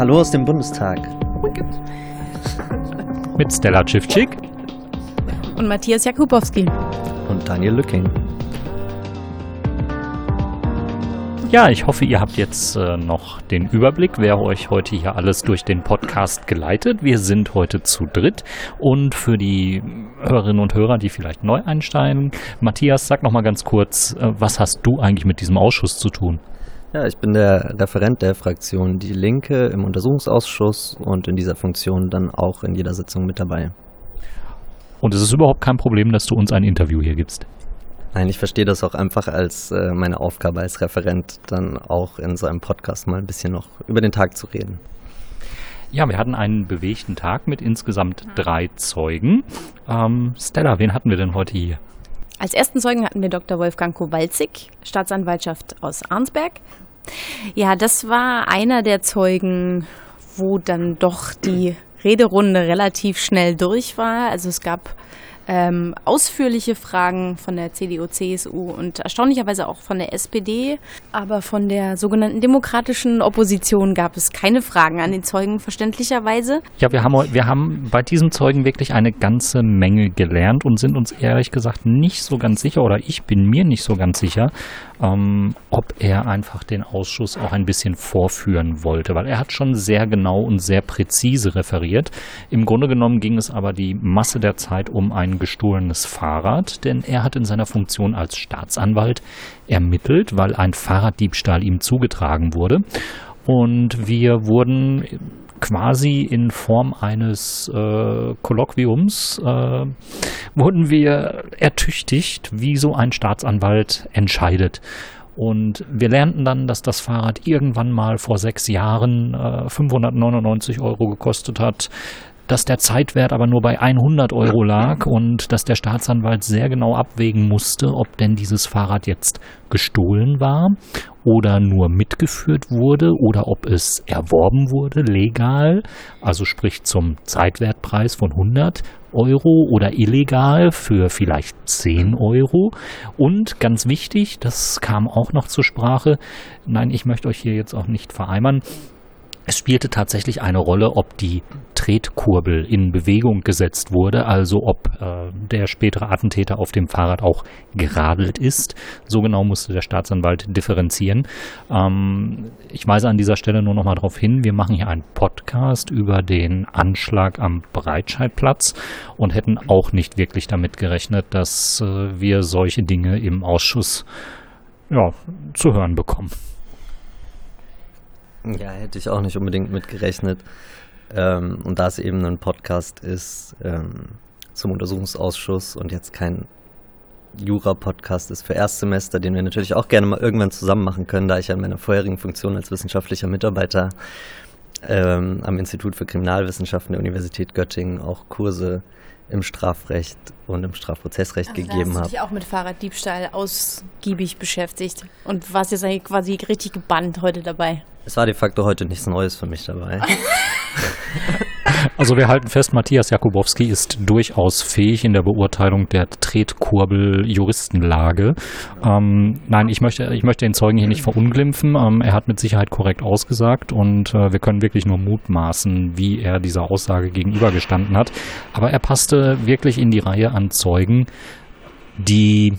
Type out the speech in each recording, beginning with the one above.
Hallo aus dem Bundestag. Mit Stella Schiffczyk und Matthias Jakubowski und Daniel Lücking. Ja, ich hoffe, ihr habt jetzt äh, noch den Überblick, wer euch heute hier alles durch den Podcast geleitet. Wir sind heute zu dritt und für die Hörerinnen und Hörer, die vielleicht neu einsteigen, Matthias, sag noch mal ganz kurz, äh, was hast du eigentlich mit diesem Ausschuss zu tun? Ja, ich bin der Referent der Fraktion Die Linke im Untersuchungsausschuss und in dieser Funktion dann auch in jeder Sitzung mit dabei. Und es ist überhaupt kein Problem, dass du uns ein Interview hier gibst. Nein, ich verstehe das auch einfach als äh, meine Aufgabe als Referent, dann auch in so einem Podcast mal ein bisschen noch über den Tag zu reden. Ja, wir hatten einen bewegten Tag mit insgesamt drei Zeugen. Ähm, Stella, wen hatten wir denn heute hier? Als ersten Zeugen hatten wir Dr. Wolfgang Kowalczyk, Staatsanwaltschaft aus Arnsberg. Ja, das war einer der Zeugen, wo dann doch die Rederunde relativ schnell durch war. Also es gab ähm, ausführliche Fragen von der CDU, CSU und erstaunlicherweise auch von der SPD. Aber von der sogenannten demokratischen Opposition gab es keine Fragen an den Zeugen, verständlicherweise. Ja, wir haben, wir haben bei diesem Zeugen wirklich eine ganze Menge gelernt und sind uns ehrlich gesagt nicht so ganz sicher, oder ich bin mir nicht so ganz sicher, ähm, ob er einfach den Ausschuss auch ein bisschen vorführen wollte, weil er hat schon sehr genau und sehr präzise referiert. Im Grunde genommen ging es aber die Masse der Zeit um ein gestohlenes Fahrrad, denn er hat in seiner Funktion als Staatsanwalt ermittelt, weil ein Fahrraddiebstahl ihm zugetragen wurde. Und wir wurden quasi in Form eines äh, Kolloquiums äh, wurden wir ertüchtigt, wie so ein Staatsanwalt entscheidet. Und wir lernten dann, dass das Fahrrad irgendwann mal vor sechs Jahren äh, 599 Euro gekostet hat, dass der Zeitwert aber nur bei 100 Euro lag und dass der Staatsanwalt sehr genau abwägen musste, ob denn dieses Fahrrad jetzt gestohlen war oder nur mitgeführt wurde oder ob es erworben wurde legal, also sprich zum Zeitwertpreis von 100 Euro oder illegal für vielleicht 10 Euro. Und ganz wichtig, das kam auch noch zur Sprache, nein, ich möchte euch hier jetzt auch nicht vereimern, es spielte tatsächlich eine Rolle, ob die Tretkurbel in Bewegung gesetzt wurde, also ob äh, der spätere Attentäter auf dem Fahrrad auch geradelt ist. So genau musste der Staatsanwalt differenzieren. Ähm, ich weise an dieser Stelle nur noch mal darauf hin, wir machen hier einen Podcast über den Anschlag am Breitscheidplatz und hätten auch nicht wirklich damit gerechnet, dass äh, wir solche Dinge im Ausschuss ja, zu hören bekommen. Ja, hätte ich auch nicht unbedingt mit gerechnet. Ähm, und da es eben ein Podcast ist ähm, zum Untersuchungsausschuss und jetzt kein Jura-Podcast ist für Erstsemester, den wir natürlich auch gerne mal irgendwann zusammen machen können, da ich an meiner vorherigen Funktion als wissenschaftlicher Mitarbeiter ähm, am Institut für Kriminalwissenschaften der Universität Göttingen auch Kurse im Strafrecht und im Strafprozessrecht also gegeben habe. Dich auch mit Fahrraddiebstahl ausgiebig beschäftigt und warst jetzt eigentlich quasi richtig gebannt heute dabei. Es war de facto heute nichts Neues für mich dabei. Also wir halten fest, Matthias Jakubowski ist durchaus fähig in der Beurteilung der Tretkurbel-Juristenlage. Ähm, nein, ich möchte, ich möchte den Zeugen hier nicht verunglimpfen. Ähm, er hat mit Sicherheit korrekt ausgesagt und äh, wir können wirklich nur mutmaßen, wie er dieser Aussage gegenübergestanden hat. Aber er passte wirklich in die Reihe an Zeugen, die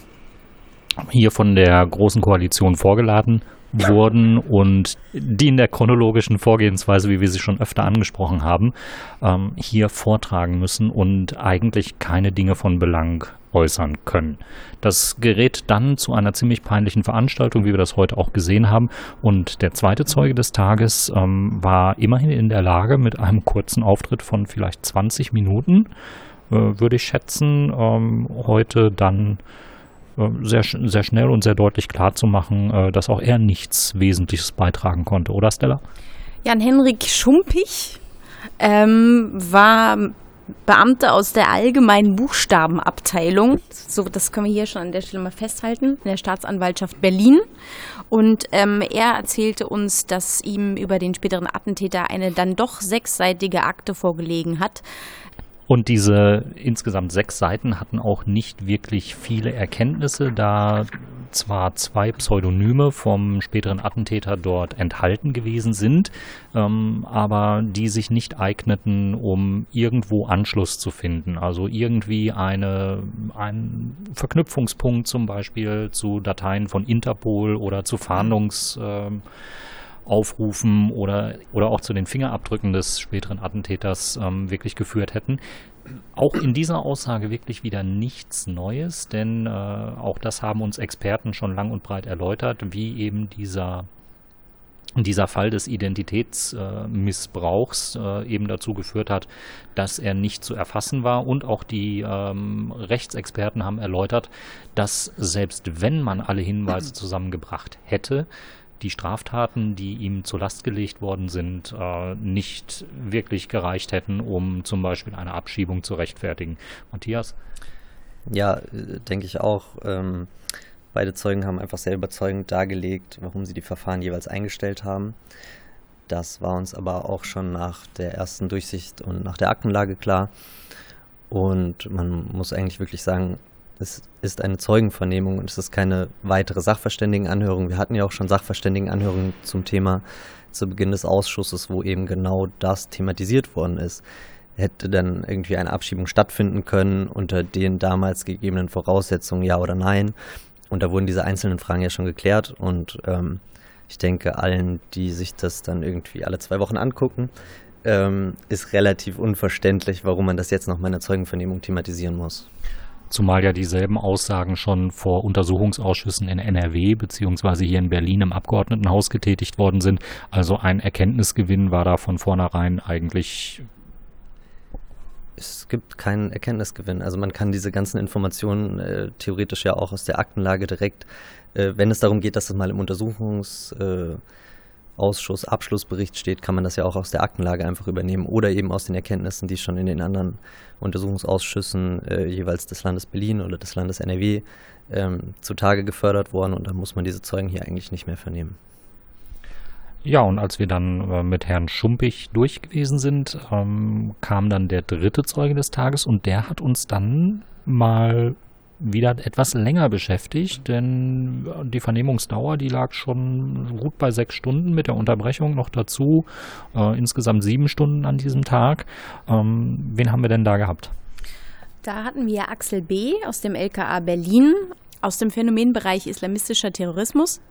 hier von der Großen Koalition vorgeladen wurden und die in der chronologischen Vorgehensweise, wie wir sie schon öfter angesprochen haben, ähm, hier vortragen müssen und eigentlich keine Dinge von Belang äußern können. Das gerät dann zu einer ziemlich peinlichen Veranstaltung, wie wir das heute auch gesehen haben. Und der zweite Zeuge des Tages ähm, war immerhin in der Lage, mit einem kurzen Auftritt von vielleicht 20 Minuten, äh, würde ich schätzen, ähm, heute dann sehr, sehr schnell und sehr deutlich klar zu machen, äh, dass auch er nichts Wesentliches beitragen konnte, oder Stella? Jan-Henrik Schumpich ähm, war Beamter aus der allgemeinen Buchstabenabteilung. So, das können wir hier schon an der Stelle mal festhalten, in der Staatsanwaltschaft Berlin. Und ähm, er erzählte uns, dass ihm über den späteren Attentäter eine dann doch sechsseitige Akte vorgelegen hat, Und diese insgesamt sechs Seiten hatten auch nicht wirklich viele Erkenntnisse, da zwar zwei Pseudonyme vom späteren Attentäter dort enthalten gewesen sind, ähm, aber die sich nicht eigneten, um irgendwo Anschluss zu finden. Also irgendwie eine, ein Verknüpfungspunkt zum Beispiel zu Dateien von Interpol oder zu Fahndungs. Ähm, Aufrufen oder, oder auch zu den Fingerabdrücken des späteren Attentäters ähm, wirklich geführt hätten. Auch in dieser Aussage wirklich wieder nichts Neues, denn äh, auch das haben uns Experten schon lang und breit erläutert, wie eben dieser dieser Fall des Identitätsmissbrauchs äh, eben dazu geführt hat, dass er nicht zu erfassen war. Und auch die ähm, Rechtsexperten haben erläutert, dass selbst wenn man alle Hinweise zusammengebracht hätte, die Straftaten, die ihm zur Last gelegt worden sind, äh, nicht wirklich gereicht hätten, um zum Beispiel eine Abschiebung zu rechtfertigen. Matthias? Ja, äh, denke ich auch. Ähm, beide Zeugen haben einfach sehr überzeugend dargelegt, warum sie die Verfahren jeweils eingestellt haben. Das war uns aber auch schon nach der ersten Durchsicht und nach der Aktenlage klar. Und man muss eigentlich wirklich sagen, es ist eine Zeugenvernehmung und es ist keine weitere Sachverständigenanhörung. Wir hatten ja auch schon Sachverständigenanhörungen zum Thema zu Beginn des Ausschusses, wo eben genau das thematisiert worden ist. Hätte dann irgendwie eine Abschiebung stattfinden können unter den damals gegebenen Voraussetzungen, ja oder nein? Und da wurden diese einzelnen Fragen ja schon geklärt und ähm, ich denke, allen, die sich das dann irgendwie alle zwei Wochen angucken, ähm, ist relativ unverständlich, warum man das jetzt noch mal in der Zeugenvernehmung thematisieren muss. Zumal ja dieselben Aussagen schon vor Untersuchungsausschüssen in NRW beziehungsweise hier in Berlin im Abgeordnetenhaus getätigt worden sind. Also ein Erkenntnisgewinn war da von vornherein eigentlich es gibt keinen Erkenntnisgewinn. Also man kann diese ganzen Informationen äh, theoretisch ja auch aus der Aktenlage direkt, äh, wenn es darum geht, dass es mal im Untersuchungs äh, Ausschuss Abschlussbericht steht, kann man das ja auch aus der Aktenlage einfach übernehmen oder eben aus den Erkenntnissen, die schon in den anderen Untersuchungsausschüssen äh, jeweils des Landes Berlin oder des Landes NRW ähm, zutage gefördert worden und dann muss man diese Zeugen hier eigentlich nicht mehr vernehmen. Ja, und als wir dann äh, mit Herrn Schumpich durch gewesen sind, ähm, kam dann der dritte Zeuge des Tages und der hat uns dann mal wieder etwas länger beschäftigt, denn die Vernehmungsdauer, die lag schon gut bei sechs Stunden mit der Unterbrechung noch dazu. Äh, insgesamt sieben Stunden an diesem Tag. Ähm, wen haben wir denn da gehabt? Da hatten wir Axel B. aus dem LKA Berlin, aus dem Phänomenbereich islamistischer Terrorismus.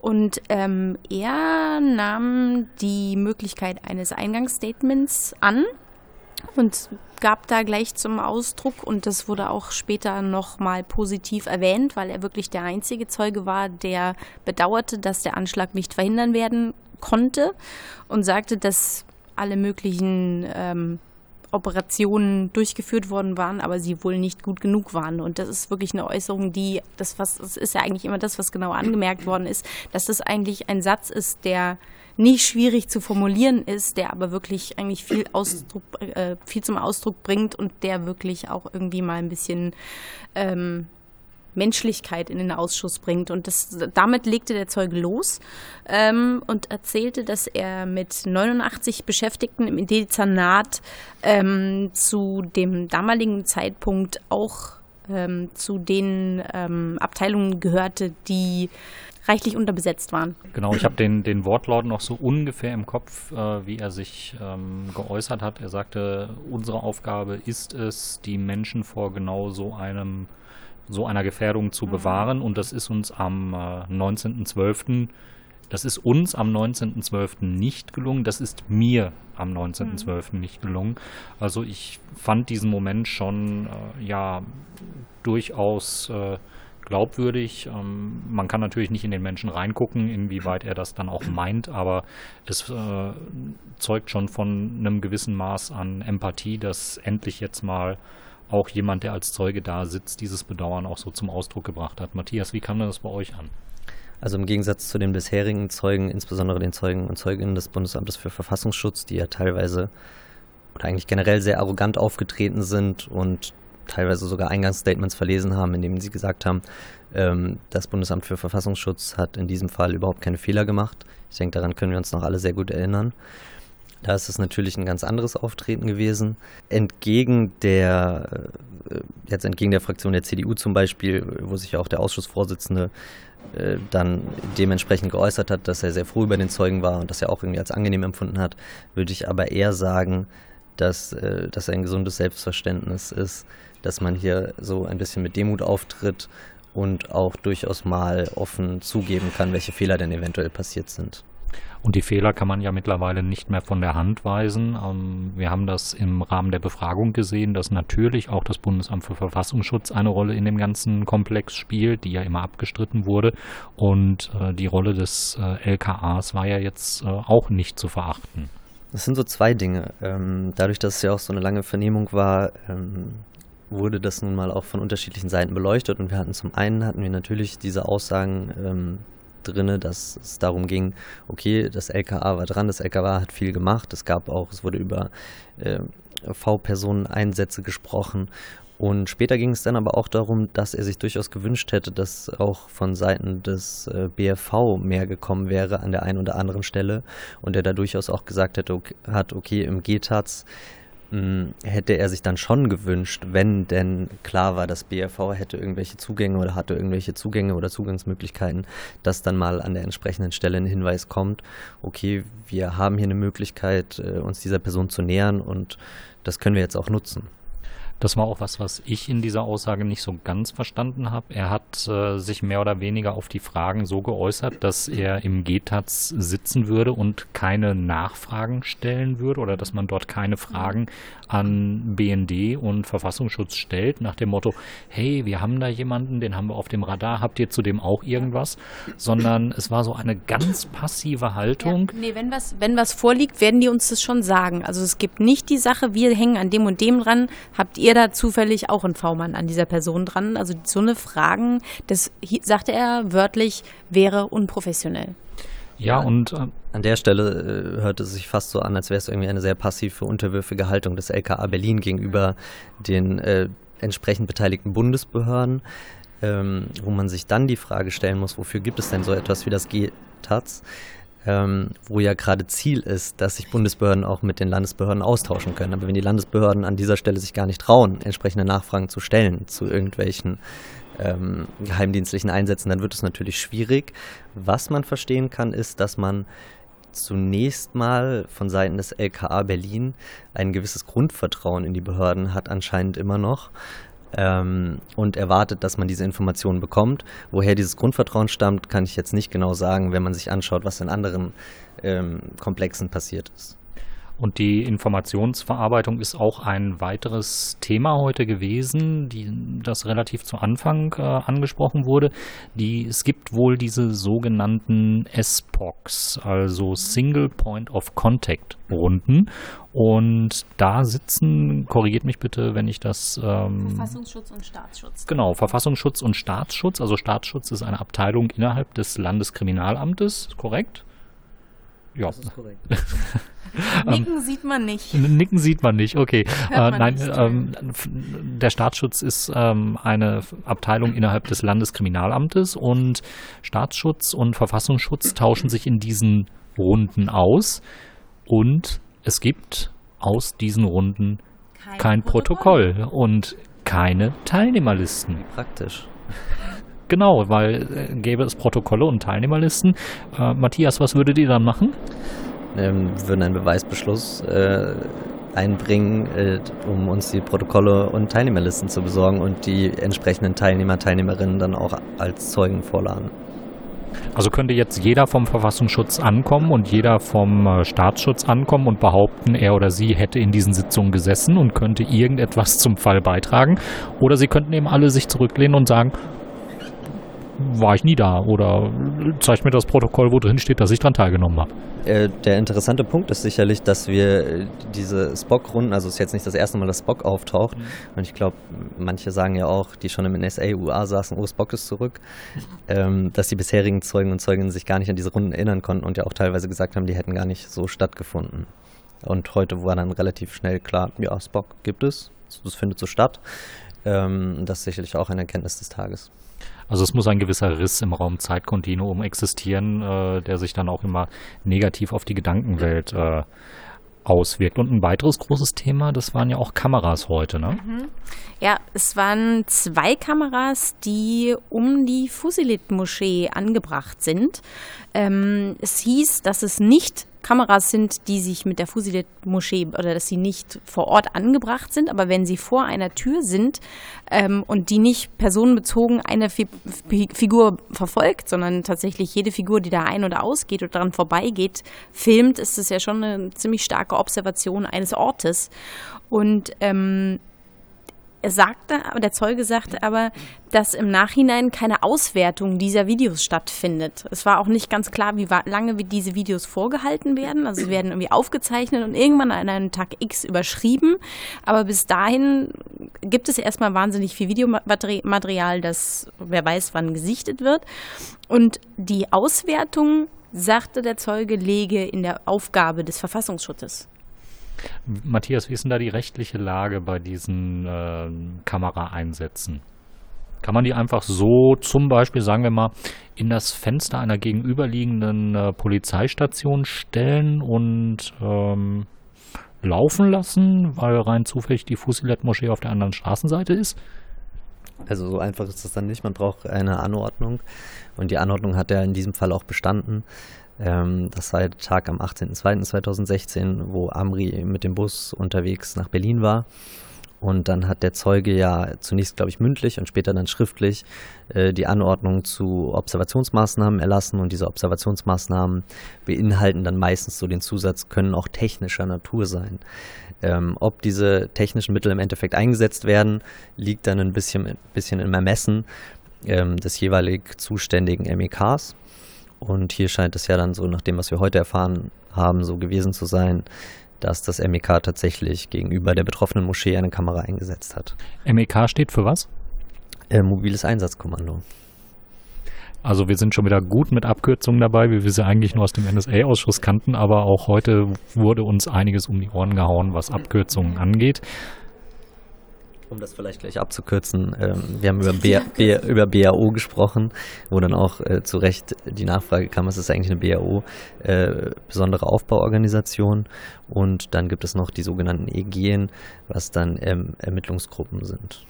Und ähm, er nahm die Möglichkeit eines Eingangsstatements an und gab da gleich zum Ausdruck und das wurde auch später nochmal positiv erwähnt, weil er wirklich der einzige Zeuge war, der bedauerte, dass der Anschlag nicht verhindern werden konnte und sagte, dass alle möglichen ähm, Operationen durchgeführt worden waren, aber sie wohl nicht gut genug waren. Und das ist wirklich eine Äußerung, die, das, was, das ist ja eigentlich immer das, was genau angemerkt worden ist, dass das eigentlich ein Satz ist, der nicht schwierig zu formulieren ist, der aber wirklich eigentlich viel Ausdruck, äh, viel zum Ausdruck bringt und der wirklich auch irgendwie mal ein bisschen ähm, Menschlichkeit in den Ausschuss bringt. Und das, damit legte der Zeuge los ähm, und erzählte, dass er mit 89 Beschäftigten im Dezernat ähm, zu dem damaligen Zeitpunkt auch ähm, zu den ähm, Abteilungen gehörte, die reichlich unterbesetzt waren. Genau, ich habe den, den Wortlaut noch so ungefähr im Kopf, äh, wie er sich ähm, geäußert hat. Er sagte, unsere Aufgabe ist es, die Menschen vor genau so einem so einer Gefährdung zu mhm. bewahren und das ist uns am äh, 19.12. Das ist uns am 19.12. nicht gelungen, das ist mir am 19.12. Mhm. nicht gelungen. Also ich fand diesen Moment schon äh, ja durchaus äh, glaubwürdig. Ähm, man kann natürlich nicht in den Menschen reingucken, inwieweit er das dann auch meint, aber es äh, zeugt schon von einem gewissen Maß an Empathie, dass endlich jetzt mal auch jemand, der als Zeuge da sitzt, dieses Bedauern auch so zum Ausdruck gebracht hat. Matthias, wie kam das bei euch an? Also im Gegensatz zu den bisherigen Zeugen, insbesondere den Zeugen und Zeuginnen des Bundesamtes für Verfassungsschutz, die ja teilweise oder eigentlich generell sehr arrogant aufgetreten sind und teilweise sogar Eingangsstatements verlesen haben, in denen sie gesagt haben, ähm, das Bundesamt für Verfassungsschutz hat in diesem Fall überhaupt keine Fehler gemacht. Ich denke, daran können wir uns noch alle sehr gut erinnern. Da ist es natürlich ein ganz anderes Auftreten gewesen. Entgegen der, äh, jetzt entgegen der Fraktion der CDU zum Beispiel, wo sich auch der Ausschussvorsitzende äh, dann dementsprechend geäußert hat, dass er sehr froh über den Zeugen war und dass er auch irgendwie als angenehm empfunden hat, würde ich aber eher sagen, dass äh, das ein gesundes Selbstverständnis ist, dass man hier so ein bisschen mit Demut auftritt und auch durchaus mal offen zugeben kann, welche Fehler denn eventuell passiert sind. Und die Fehler kann man ja mittlerweile nicht mehr von der Hand weisen. Ähm, wir haben das im Rahmen der Befragung gesehen, dass natürlich auch das Bundesamt für Verfassungsschutz eine Rolle in dem ganzen Komplex spielt, die ja immer abgestritten wurde. Und äh, die Rolle des äh, LKAs war ja jetzt äh, auch nicht zu verachten. Das sind so zwei Dinge. Ähm, dadurch, dass es ja auch so eine lange Vernehmung war, ähm, wurde das nun mal auch von unterschiedlichen Seiten beleuchtet. Und wir hatten zum einen hatten wir natürlich diese Aussagen drin, dass es darum ging, okay, das LKA war dran, das LKA hat viel gemacht, es gab auch, es wurde über äh, V-Personen-Einsätze gesprochen. Und später ging es dann aber auch darum, dass er sich durchaus gewünscht hätte, dass auch von Seiten des äh, BFV mehr gekommen wäre an der einen oder anderen Stelle. Und er da durchaus auch gesagt hätte, okay, hat, okay, im GTAZ hätte er sich dann schon gewünscht, wenn denn klar war, dass BRV hätte irgendwelche Zugänge oder hatte irgendwelche Zugänge oder Zugangsmöglichkeiten, dass dann mal an der entsprechenden Stelle ein Hinweis kommt, okay, wir haben hier eine Möglichkeit, äh, uns dieser Person zu nähern und das können wir jetzt auch nutzen. Das war auch was, was ich in dieser Aussage nicht so ganz verstanden habe. Er hat äh, sich mehr oder weniger auf die Fragen so geäußert, dass er im GTAZ sitzen würde und keine Nachfragen stellen würde oder dass man dort keine Fragen an BND und Verfassungsschutz stellt, nach dem Motto, hey, wir haben da jemanden, den haben wir auf dem Radar, habt ihr zudem auch irgendwas? Sondern es war so eine ganz passive Haltung. Ja, nee, wenn was, wenn was vorliegt, werden die uns das schon sagen. Also es gibt nicht die Sache, wir hängen an dem und dem dran, habt ihr da zufällig auch einen V-Mann an dieser Person dran? Also so eine Fragen, das sagte er wörtlich, wäre unprofessionell. Ja, und äh, an der Stelle äh, hört es sich fast so an, als wäre es irgendwie eine sehr passive, unterwürfige Haltung des LKA Berlin gegenüber den äh, entsprechend beteiligten Bundesbehörden, ähm, wo man sich dann die Frage stellen muss, wofür gibt es denn so etwas wie das GTAZ? Ähm, wo ja gerade Ziel ist, dass sich Bundesbehörden auch mit den Landesbehörden austauschen können. Aber wenn die Landesbehörden an dieser Stelle sich gar nicht trauen, entsprechende Nachfragen zu stellen zu irgendwelchen ähm, geheimdienstlichen Einsätzen, dann wird es natürlich schwierig. Was man verstehen kann, ist, dass man zunächst mal von Seiten des LKA Berlin ein gewisses Grundvertrauen in die Behörden hat, anscheinend immer noch ähm, und erwartet, dass man diese Informationen bekommt. Woher dieses Grundvertrauen stammt, kann ich jetzt nicht genau sagen, wenn man sich anschaut, was in anderen ähm, Komplexen passiert ist. Und die Informationsverarbeitung ist auch ein weiteres Thema heute gewesen, die, das relativ zu Anfang äh, angesprochen wurde. Die, es gibt wohl diese sogenannten SPOCs, also Single Point of Contact Runden. Und da sitzen, korrigiert mich bitte, wenn ich das. Ähm, Verfassungsschutz und Staatsschutz. Genau, Verfassungsschutz und Staatsschutz. Also Staatsschutz ist eine Abteilung innerhalb des Landeskriminalamtes, korrekt? Ja. Das ist korrekt. Nicken sieht man nicht. Nicken sieht man nicht, okay. Äh, nein, ähm, der Staatsschutz ist ähm, eine Abteilung innerhalb des Landeskriminalamtes und Staatsschutz und Verfassungsschutz tauschen sich in diesen Runden aus und es gibt aus diesen Runden kein, kein Protokoll. Protokoll und keine Teilnehmerlisten. Praktisch. Genau, weil äh, gäbe es Protokolle und Teilnehmerlisten. Äh, Matthias, was würdet ihr dann machen? Ähm, wir würden einen Beweisbeschluss äh, einbringen, äh, um uns die Protokolle und Teilnehmerlisten zu besorgen und die entsprechenden Teilnehmer, Teilnehmerinnen dann auch als Zeugen vorladen. Also könnte jetzt jeder vom Verfassungsschutz ankommen und jeder vom äh, Staatsschutz ankommen und behaupten, er oder sie hätte in diesen Sitzungen gesessen und könnte irgendetwas zum Fall beitragen. Oder sie könnten eben alle sich zurücklehnen und sagen, war ich nie da oder zeigt mir das Protokoll, wo drin steht, dass ich daran teilgenommen habe. Äh, der interessante Punkt ist sicherlich, dass wir äh, diese Spock-Runden, also es ist jetzt nicht das erste Mal, dass Spock auftaucht. Mhm. Und ich glaube, manche sagen ja auch, die schon im NSA-UA saßen, oh, Spock ist zurück, ähm, dass die bisherigen Zeugen und Zeuginnen sich gar nicht an diese Runden erinnern konnten und ja auch teilweise gesagt haben, die hätten gar nicht so stattgefunden. Und heute war dann relativ schnell klar, ja, Spock gibt es, das findet so statt. Ähm, das ist sicherlich auch eine Erkenntnis des Tages. Also es muss ein gewisser Riss im Raum Zeitkontinuum existieren, äh, der sich dann auch immer negativ auf die Gedankenwelt äh, auswirkt. Und ein weiteres großes Thema, das waren ja auch Kameras heute, ne? Mhm. Ja, es waren zwei Kameras, die um die Fusilit-Moschee angebracht sind. Ähm, es hieß, dass es nicht Kameras sind, die sich mit der Fusilet-Moschee oder dass sie nicht vor Ort angebracht sind, aber wenn sie vor einer Tür sind ähm, und die nicht personenbezogen eine Fi Figur verfolgt, sondern tatsächlich jede Figur, die da ein- oder ausgeht oder daran vorbeigeht, filmt, ist es ja schon eine ziemlich starke Observation eines Ortes. Und ähm, er sagte, der Zeuge sagte aber, dass im Nachhinein keine Auswertung dieser Videos stattfindet. Es war auch nicht ganz klar, wie lange diese Videos vorgehalten werden. Also sie werden irgendwie aufgezeichnet und irgendwann an einem Tag X überschrieben. Aber bis dahin gibt es erstmal wahnsinnig viel Videomaterial, das wer weiß, wann gesichtet wird. Und die Auswertung, sagte der Zeuge, lege in der Aufgabe des Verfassungsschutzes. Matthias, wie ist denn da die rechtliche Lage bei diesen äh, Kameraeinsätzen? Kann man die einfach so zum Beispiel, sagen wir mal, in das Fenster einer gegenüberliegenden äh, Polizeistation stellen und ähm, laufen lassen, weil rein zufällig die Fusilet-Moschee auf der anderen Straßenseite ist? Also so einfach ist das dann nicht. Man braucht eine Anordnung und die Anordnung hat ja in diesem Fall auch bestanden. Ähm, das war der Tag am 18.02.2016, wo Amri mit dem Bus unterwegs nach Berlin war. Und dann hat der Zeuge ja zunächst, glaube ich, mündlich und später dann schriftlich äh, die Anordnung zu Observationsmaßnahmen erlassen. Und diese Observationsmaßnahmen beinhalten dann meistens so den Zusatz, können auch technischer Natur sein. Ähm, ob diese technischen Mittel im Endeffekt eingesetzt werden, liegt dann ein bisschen, bisschen im Ermessen ähm, des jeweilig zuständigen MEKs. Und hier scheint es ja dann so, nach dem, was wir heute erfahren haben, so gewesen zu sein, dass das MEK tatsächlich gegenüber der betroffenen Moschee eine Kamera eingesetzt hat. MEK steht für was? Äh, mobiles Einsatzkommando. Also wir sind schon wieder gut mit Abkürzungen dabei, wie wir sie eigentlich nur aus dem NSA-Ausschuss kannten, aber auch heute wurde uns einiges um die Ohren gehauen, was Abkürzungen angeht um das vielleicht gleich abzukürzen, ähm, wir haben über, B, B, über BAO gesprochen, wo dann auch äh, zu Recht die Nachfrage kam, was ist eigentlich eine BAO, äh, besondere Aufbauorganisation. Und dann gibt es noch die sogenannten EGen, was dann ähm, Ermittlungsgruppen sind.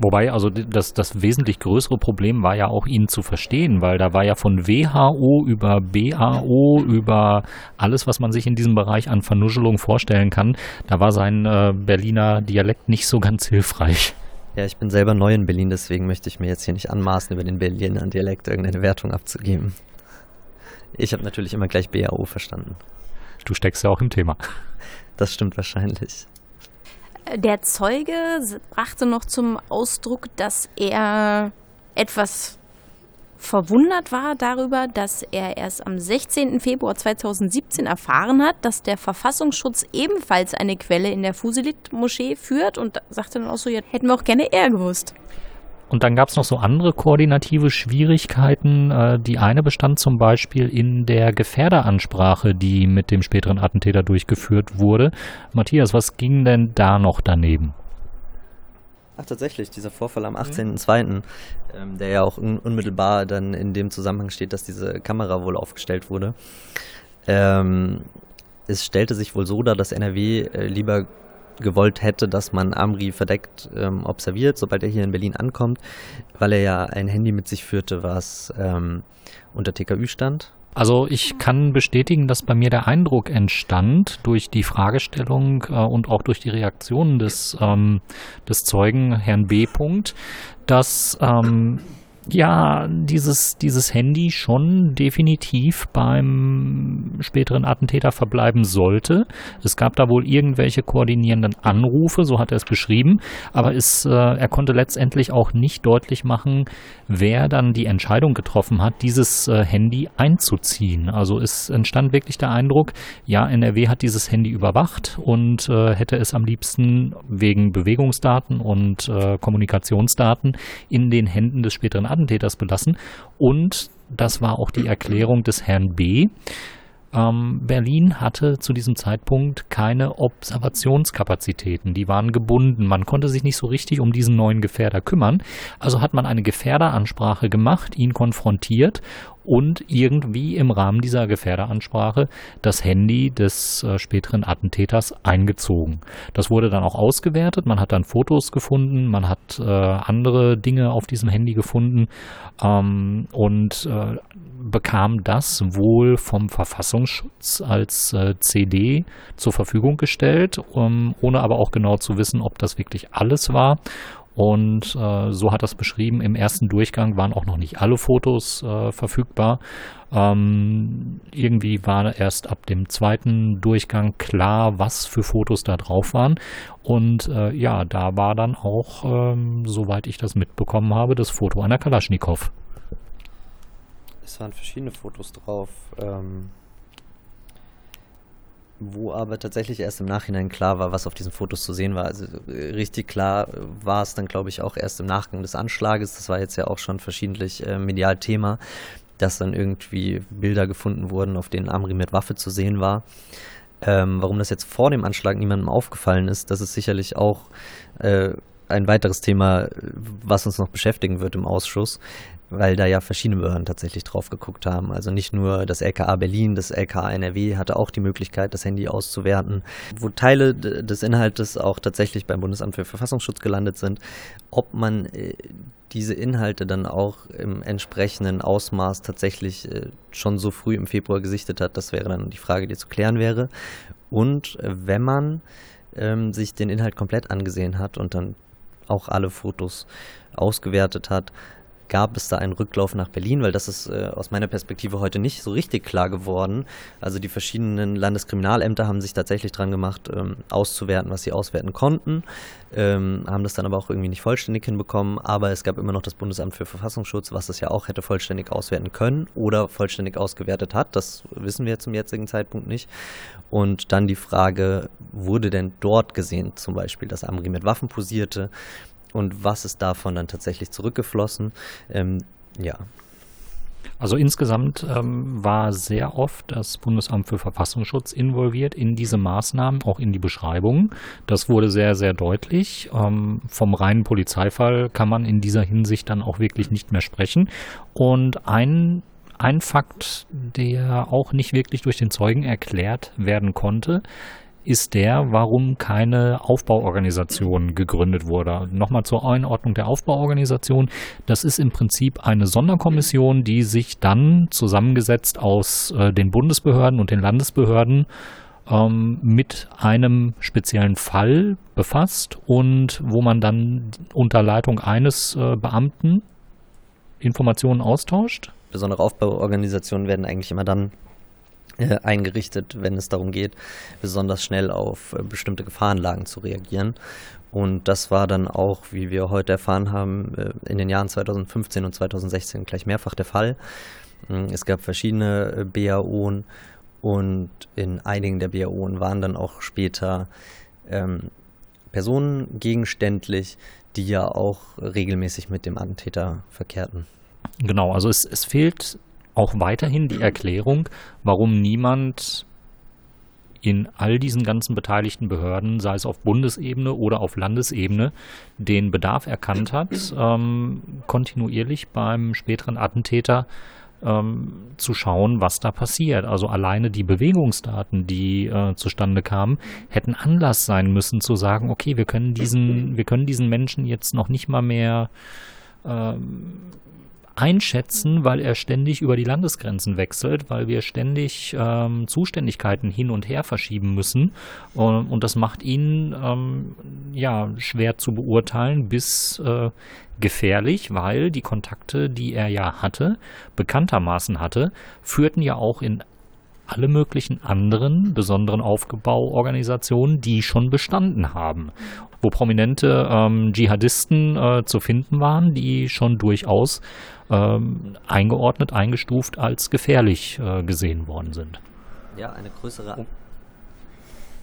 Wobei, also das, das wesentlich größere Problem war ja auch ihn zu verstehen, weil da war ja von WHO über BAO, über alles, was man sich in diesem Bereich an Vernuschelung vorstellen kann, da war sein äh, Berliner Dialekt nicht so ganz hilfreich. Ja, ich bin selber neu in Berlin, deswegen möchte ich mir jetzt hier nicht anmaßen, über den Berliner Dialekt irgendeine Wertung abzugeben. Ich habe natürlich immer gleich BAO verstanden. Du steckst ja auch im Thema. Das stimmt wahrscheinlich. Der Zeuge brachte noch zum Ausdruck, dass er etwas verwundert war darüber, dass er erst am 16. Februar 2017 erfahren hat, dass der Verfassungsschutz ebenfalls eine Quelle in der Fusilit-Moschee führt und sagte dann auch so, ja, hätten wir auch gerne eher gewusst. Und dann gab es noch so andere koordinative Schwierigkeiten. Äh, die eine bestand zum Beispiel in der Gefährderansprache, die mit dem späteren Attentäter durchgeführt wurde. Matthias, was ging denn da noch daneben? Ach, tatsächlich, dieser Vorfall am 18.02., ähm, der ja auch un unmittelbar dann in dem Zusammenhang steht, dass diese Kamera wohl aufgestellt wurde. Ähm, es stellte sich wohl so dar, dass NRW äh, lieber gewollt hätte, dass man Amri verdeckt ähm, observiert, sobald er hier in Berlin ankommt, weil er ja ein Handy mit sich führte, was ähm, unter TKÜ stand. Also ich kann bestätigen, dass bei mir der Eindruck entstand durch die Fragestellung äh, und auch durch die Reaktionen des, ähm, des Zeugen Herrn B. Punkt, dass ähm, ja, dieses, dieses Handy schon definitiv beim späteren Attentäter verbleiben sollte. Es gab da wohl irgendwelche koordinierenden Anrufe, so hat er es beschrieben, aber es, äh, er konnte letztendlich auch nicht deutlich machen, wer dann die Entscheidung getroffen hat, dieses äh, Handy einzuziehen. Also es entstand wirklich der Eindruck, ja, NRW hat dieses Handy überwacht und äh, hätte es am liebsten wegen Bewegungsdaten und äh, Kommunikationsdaten in den Händen des späteren Attentäters Attentäters belassen. Und das war auch die Erklärung des Herrn B. Ähm, Berlin hatte zu diesem Zeitpunkt keine Observationskapazitäten. Die waren gebunden. Man konnte sich nicht so richtig um diesen neuen Gefährder kümmern. Also hat man eine Gefährderansprache gemacht, ihn konfrontiert und irgendwie im Rahmen dieser Gefährderansprache das Handy des äh, späteren Attentäters eingezogen. Das wurde dann auch ausgewertet, man hat dann Fotos gefunden, man hat äh, andere Dinge auf diesem Handy gefunden ähm, und äh, bekam das wohl vom Verfassungsschutz als äh, CD zur Verfügung gestellt, um, ohne aber auch genau zu wissen, ob das wirklich alles war. Und äh, so hat das beschrieben, im ersten Durchgang waren auch noch nicht alle Fotos äh, verfügbar. Ähm, irgendwie war erst ab dem zweiten Durchgang klar, was für Fotos da drauf waren. Und äh, ja, da war dann auch, ähm, soweit ich das mitbekommen habe, das Foto einer Kalaschnikow. Es waren verschiedene Fotos drauf. Ähm wo aber tatsächlich erst im Nachhinein klar war, was auf diesen Fotos zu sehen war. Also äh, richtig klar war es dann, glaube ich, auch erst im Nachgang des Anschlages. Das war jetzt ja auch schon verschiedentlich äh, medial Thema, dass dann irgendwie Bilder gefunden wurden, auf denen Amri mit Waffe zu sehen war. Ähm, warum das jetzt vor dem Anschlag niemandem aufgefallen ist, das ist sicherlich auch äh, ein weiteres Thema, was uns noch beschäftigen wird im Ausschuss weil da ja verschiedene Behörden tatsächlich drauf geguckt haben. Also nicht nur das LKA Berlin, das LKA NRW hatte auch die Möglichkeit, das Handy auszuwerten, wo Teile des Inhaltes auch tatsächlich beim Bundesamt für Verfassungsschutz gelandet sind. Ob man äh, diese Inhalte dann auch im entsprechenden Ausmaß tatsächlich äh, schon so früh im Februar gesichtet hat, das wäre dann die Frage, die zu klären wäre. Und äh, wenn man ähm, sich den Inhalt komplett angesehen hat und dann auch alle Fotos ausgewertet hat, gab es da einen Rücklauf nach Berlin, weil das ist äh, aus meiner Perspektive heute nicht so richtig klar geworden. Also die verschiedenen Landeskriminalämter haben sich tatsächlich dran gemacht, ähm, auszuwerten, was sie auswerten konnten, ähm, haben das dann aber auch irgendwie nicht vollständig hinbekommen. Aber es gab immer noch das Bundesamt für Verfassungsschutz, was das ja auch hätte vollständig auswerten können oder vollständig ausgewertet hat. Das wissen wir zum jetzigen Zeitpunkt nicht. Und dann die Frage, wurde denn dort gesehen, zum Beispiel, dass Amri mit Waffen posierte? Und was ist davon dann tatsächlich zurückgeflossen. Ähm, ja. Also insgesamt ähm, war sehr oft das Bundesamt für Verfassungsschutz involviert in diese Maßnahmen, auch in die Beschreibungen. Das wurde sehr, sehr deutlich. Ähm, vom reinen Polizeifall kann man in dieser Hinsicht dann auch wirklich nicht mehr sprechen. Und ein ein Fakt, der auch nicht wirklich durch den Zeugen erklärt werden konnte, ist der, warum keine Aufbauorganisation gegründet wurde. Nochmal zur Einordnung der Aufbauorganisation. Das ist im Prinzip eine Sonderkommission, die sich dann zusammengesetzt aus äh, den Bundesbehörden und den Landesbehörden ähm, mit einem speziellen Fall befasst und wo man dann unter Leitung eines äh, Beamten Informationen austauscht. Besondere Aufbauorganisationen werden eigentlich immer dann äh, eingerichtet, wenn es darum geht, besonders schnell auf äh, bestimmte Gefahrenlagen zu reagieren. Und das war dann auch, wie wir heute erfahren haben, äh, in den Jahren 2015 und 2016 gleich mehrfach der Fall. Mm, es gab verschiedene BAOen und in einigen der BAOen waren dann auch später ähm, Personen gegenständlich, die ja auch regelmäßig mit dem Attentäter verkehrten. Genau, also es, es fehlt auch weiterhin die Erklärung, warum niemand in all diesen ganzen beteiligten Behörden, sei es auf Bundesebene oder auf Landesebene, den Bedarf erkannt hat, ähm, kontinuierlich beim späteren Attentäter ähm, zu schauen, was da passiert. Also alleine die Bewegungsdaten, die äh, zustande kamen, hätten Anlass sein müssen zu sagen, okay, wir können diesen, wir können diesen Menschen jetzt noch nicht mal mehr ähm, einschätzen, weil er ständig über die Landesgrenzen wechselt, weil wir ständig ähm, Zuständigkeiten hin und her verschieben müssen. Und, und das macht ihn ähm, ja schwer zu beurteilen bis äh, gefährlich, weil die Kontakte, die er ja hatte, bekanntermaßen hatte, führten ja auch in alle möglichen anderen besonderen Aufbauorganisationen, die schon bestanden haben, wo prominente ähm, Dschihadisten äh, zu finden waren, die schon durchaus ähm, eingeordnet, eingestuft als gefährlich äh, gesehen worden sind. Ja, eine größere,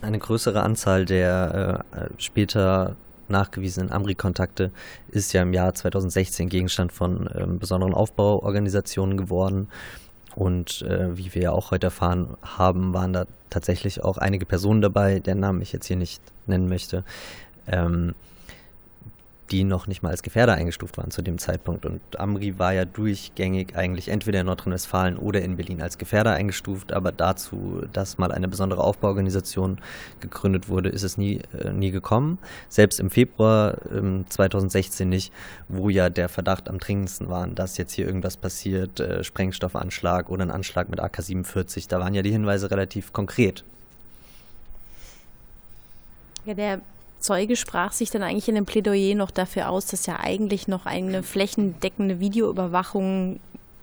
eine größere Anzahl der äh, später nachgewiesenen Amri-Kontakte ist ja im Jahr 2016 Gegenstand von ähm, besonderen Aufbauorganisationen geworden. Und äh, wie wir ja auch heute erfahren haben, waren da tatsächlich auch einige Personen dabei, deren Namen ich jetzt hier nicht nennen möchte, ähm, die noch nicht mal als Gefährder eingestuft waren zu dem Zeitpunkt. Und Amri war ja durchgängig eigentlich entweder in Nordrhein-Westfalen oder in Berlin als Gefährder eingestuft, aber dazu, dass mal eine besondere Aufbauorganisation gegründet wurde, ist es nie, äh, nie gekommen. Selbst im Februar äh, 2016 nicht, wo ja der Verdacht am dringendsten war, dass jetzt hier irgendwas passiert, äh, Sprengstoffanschlag oder ein Anschlag mit AK-47. Da waren ja die Hinweise relativ konkret. Ja, der Zeuge sprach sich dann eigentlich in dem Plädoyer noch dafür aus, dass ja eigentlich noch eine flächendeckende Videoüberwachung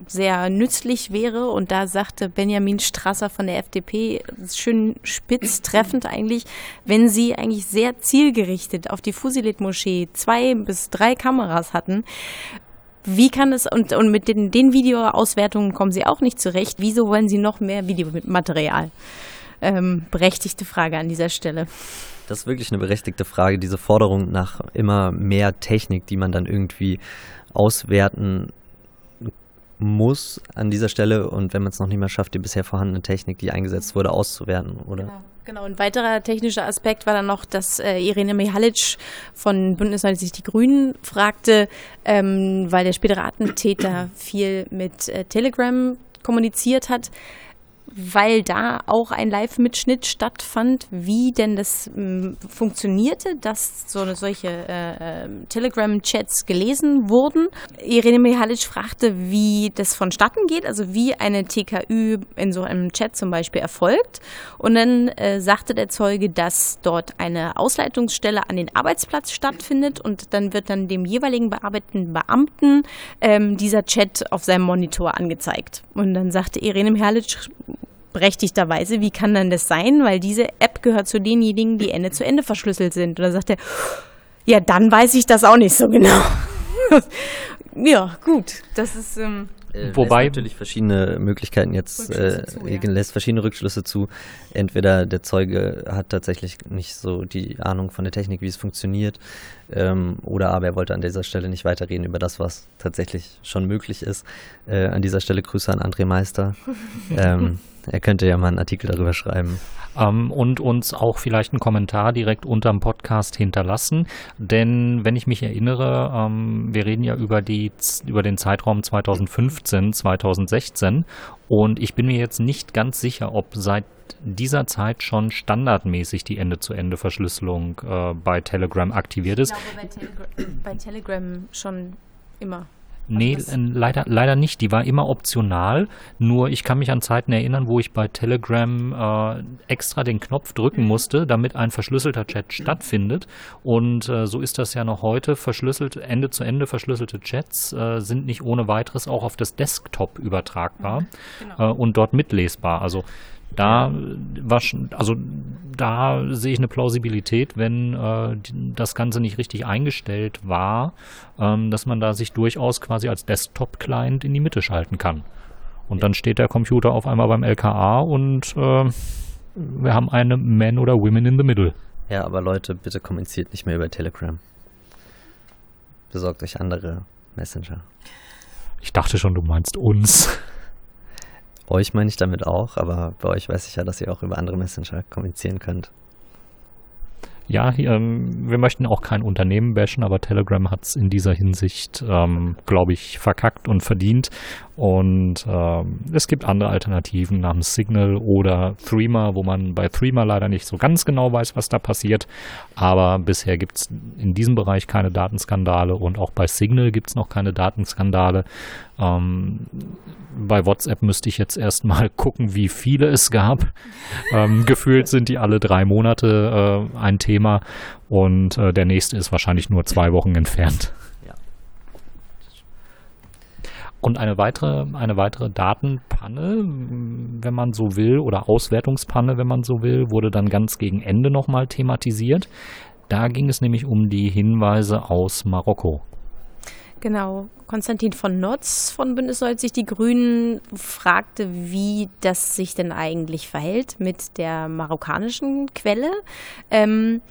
sehr nützlich wäre. Und da sagte Benjamin Strasser von der FDP schön spitz treffend eigentlich, wenn sie eigentlich sehr zielgerichtet auf die Fusilet-Moschee zwei bis drei Kameras hatten, wie kann es, und, und mit den, den Videoauswertungen kommen Sie auch nicht zurecht. Wieso wollen Sie noch mehr Videomaterial? Ähm, berechtigte Frage an dieser Stelle. Das ist wirklich eine berechtigte Frage, diese Forderung nach immer mehr Technik, die man dann irgendwie auswerten muss an dieser Stelle und wenn man es noch nicht mehr schafft, die bisher vorhandene Technik, die eingesetzt wurde, auszuwerten, oder? Genau. Genau, ein weiterer technischer Aspekt war dann noch, dass äh, Irene Mihalic von Bündnis 90 Die Grünen fragte, ähm, weil der spätere Attentäter viel mit äh, Telegram kommuniziert hat, weil da auch ein Live-Mitschnitt stattfand, wie denn das ähm, funktionierte, dass so eine, solche äh, ähm, Telegram-Chats gelesen wurden. Irene Mihalic fragte, wie das vonstatten geht, also wie eine TKÜ in so einem Chat zum Beispiel erfolgt. Und dann äh, sagte der Zeuge, dass dort eine Ausleitungsstelle an den Arbeitsplatz stattfindet und dann wird dann dem jeweiligen bearbeitenden Beamten ähm, dieser Chat auf seinem Monitor angezeigt. Und dann sagte Irene Mihalic, berechtigterweise, wie kann dann das sein? Weil diese App gehört zu denjenigen, die Ende zu Ende verschlüsselt sind. Und dann sagt er, ja, dann weiß ich das auch nicht so genau. ja, gut, das ist. Ähm, äh, Wobei natürlich verschiedene Möglichkeiten jetzt äh, zu, ja. lässt verschiedene Rückschlüsse zu. Entweder der Zeuge hat tatsächlich nicht so die Ahnung von der Technik, wie es funktioniert, ähm, oder aber er wollte an dieser Stelle nicht weiterreden über das, was tatsächlich schon möglich ist. Äh, an dieser Stelle Grüße an André Meister. ähm, er könnte ja mal einen Artikel darüber schreiben. Ähm, und uns auch vielleicht einen Kommentar direkt unterm Podcast hinterlassen. Denn wenn ich mich erinnere, ähm, wir reden ja über, die, über den Zeitraum 2015, 2016 und ich bin mir jetzt nicht ganz sicher, ob seit dieser Zeit schon standardmäßig die Ende-zu-Ende-Verschlüsselung äh, bei Telegram aktiviert ist. Ich glaube, bei, Telegram, bei Telegram schon immer. Nee, äh, leider, leider nicht. Die war immer optional. Nur ich kann mich an Zeiten erinnern, wo ich bei Telegram äh, extra den Knopf drücken musste, damit ein verschlüsselter Chat stattfindet. Und äh, so ist das ja noch heute. Verschlüsselt, Ende zu Ende verschlüsselte Chats äh, sind nicht ohne weiteres auch auf das Desktop übertragbar genau. Äh, und dort mitlesbar. Also da war also da sehe ich eine Plausibilität, wenn äh, das Ganze nicht richtig eingestellt war, ähm, dass man da sich durchaus quasi als Desktop-Client in die Mitte schalten kann. Und dann steht der Computer auf einmal beim LKA und äh, wir haben eine Man oder Women in the Middle. Ja, aber Leute, bitte kommuniziert nicht mehr über Telegram. Besorgt euch andere Messenger. Ich dachte schon, du meinst uns. Euch meine ich damit auch, aber bei euch weiß ich ja, dass ihr auch über andere Messenger kommunizieren könnt. Ja, ähm, wir möchten auch kein Unternehmen bashen, aber Telegram hat es in dieser Hinsicht, ähm, glaube ich, verkackt und verdient. Und ähm, es gibt andere Alternativen namens Signal oder Threema, wo man bei Threema leider nicht so ganz genau weiß, was da passiert. Aber bisher gibt es in diesem Bereich keine Datenskandale und auch bei Signal gibt es noch keine Datenskandale. Ähm, bei WhatsApp müsste ich jetzt erstmal gucken, wie viele es gab. Ähm, gefühlt sind die alle drei Monate äh, ein Thema und äh, der nächste ist wahrscheinlich nur zwei Wochen entfernt. Und eine weitere, eine weitere Datenpanne, wenn man so will, oder Auswertungspanne, wenn man so will, wurde dann ganz gegen Ende nochmal thematisiert. Da ging es nämlich um die Hinweise aus Marokko. Genau. Konstantin von Notz von Bündnis 90 Die Grünen fragte, wie das sich denn eigentlich verhält mit der marokkanischen Quelle. Ähm,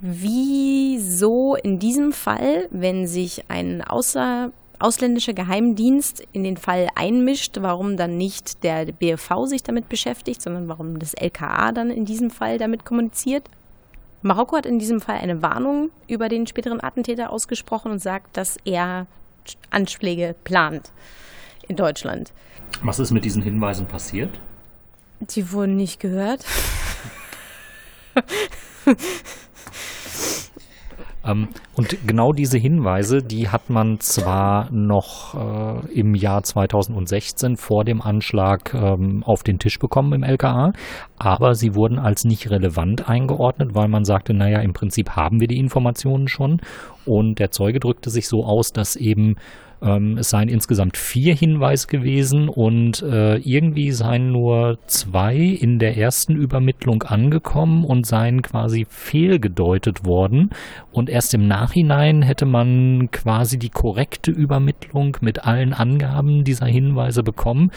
wieso in diesem Fall, wenn sich ein außer ausländischer Geheimdienst in den Fall einmischt, warum dann nicht der BFV sich damit beschäftigt, sondern warum das LKA dann in diesem Fall damit kommuniziert? Marokko hat in diesem Fall eine Warnung über den späteren Attentäter ausgesprochen und sagt, dass er Anschläge plant in Deutschland. Was ist mit diesen Hinweisen passiert? Die wurden nicht gehört. Ähm, und genau diese Hinweise, die hat man zwar noch äh, im Jahr 2016 vor dem Anschlag ähm, auf den Tisch bekommen im LKA, aber sie wurden als nicht relevant eingeordnet, weil man sagte, naja, im Prinzip haben wir die Informationen schon. Und der Zeuge drückte sich so aus, dass eben ähm, es seien insgesamt vier Hinweise gewesen und äh, irgendwie seien nur zwei in der ersten Übermittlung angekommen und seien quasi fehlgedeutet worden. Und erst im Nachhinein hätte man quasi die korrekte Übermittlung mit allen Angaben dieser Hinweise bekommen.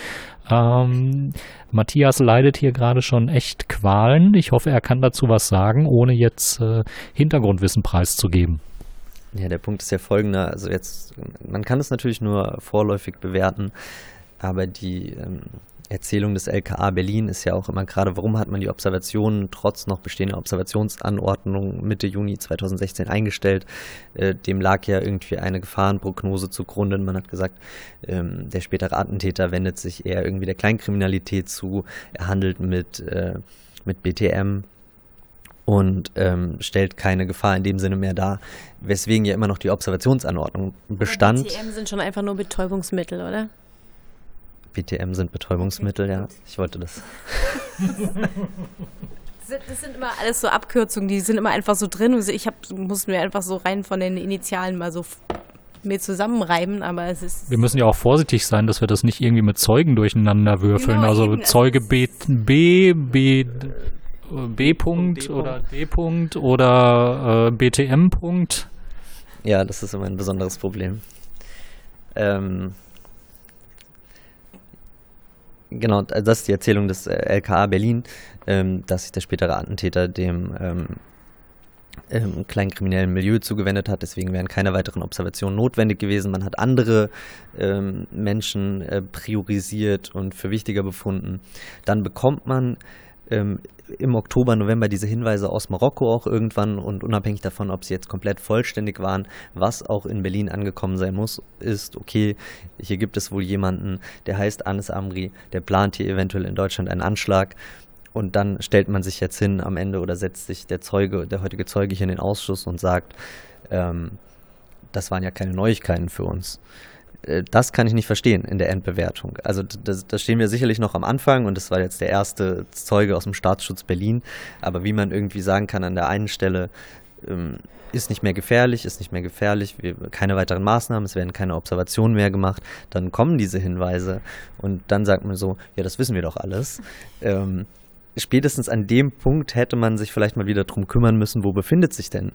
Ähm, Matthias leidet hier gerade schon echt Qualen. Ich hoffe, er kann dazu was sagen, ohne jetzt äh, Hintergrundwissen preiszugeben. Ja, der Punkt ist ja folgender. Also jetzt, man kann es natürlich nur vorläufig bewerten, aber die ähm, Erzählung des LKA Berlin ist ja auch immer gerade, warum hat man die Observationen trotz noch bestehender Observationsanordnung Mitte Juni 2016 eingestellt? Äh, dem lag ja irgendwie eine Gefahrenprognose zugrunde. Man hat gesagt, ähm, der spätere Attentäter wendet sich eher irgendwie der Kleinkriminalität zu. Er handelt mit, äh, mit BTM, und ähm, stellt keine Gefahr in dem Sinne mehr dar, weswegen ja immer noch die Observationsanordnung bestand. BTM sind schon einfach nur Betäubungsmittel, oder? BTM sind Betäubungsmittel, okay, ja. Ich wollte das. das sind immer alles so Abkürzungen, die sind immer einfach so drin. Ich hab, muss mir einfach so rein von den Initialen mal so mir zusammenreiben, aber es ist. Wir müssen ja auch vorsichtig sein, dass wir das nicht irgendwie mit Zeugen durcheinander würfeln. Genau, also eben. Zeuge B, B, B, B-Punkt oder D-Punkt oder äh, BTM-Punkt. Ja, das ist immer ein besonderes Problem. Ähm, genau, das ist die Erzählung des äh, LKA Berlin, ähm, dass sich der spätere Attentäter dem ähm, ähm, kleinkriminellen Milieu zugewendet hat. Deswegen wären keine weiteren Observationen notwendig gewesen. Man hat andere ähm, Menschen äh, priorisiert und für wichtiger befunden. Dann bekommt man ähm, im Oktober, November diese Hinweise aus Marokko auch irgendwann und unabhängig davon, ob sie jetzt komplett vollständig waren, was auch in Berlin angekommen sein muss, ist, okay, hier gibt es wohl jemanden, der heißt Anis Amri, der plant hier eventuell in Deutschland einen Anschlag. Und dann stellt man sich jetzt hin am Ende oder setzt sich der Zeuge, der heutige Zeuge hier in den Ausschuss und sagt, ähm, das waren ja keine Neuigkeiten für uns. Äh, das kann ich nicht verstehen in der Endbewertung. Also da stehen wir sicherlich noch am Anfang und das war jetzt der erste Zeuge aus dem Staatsschutz Berlin. Aber wie man irgendwie sagen kann, an der einen Stelle ähm, ist nicht mehr gefährlich, ist nicht mehr gefährlich, wir, keine weiteren Maßnahmen, es werden keine Observationen mehr gemacht, dann kommen diese Hinweise und dann sagt man so, ja, das wissen wir doch alles. Ähm, spätestens an dem Punkt hätte man sich vielleicht mal wieder drum kümmern müssen, wo befindet sich denn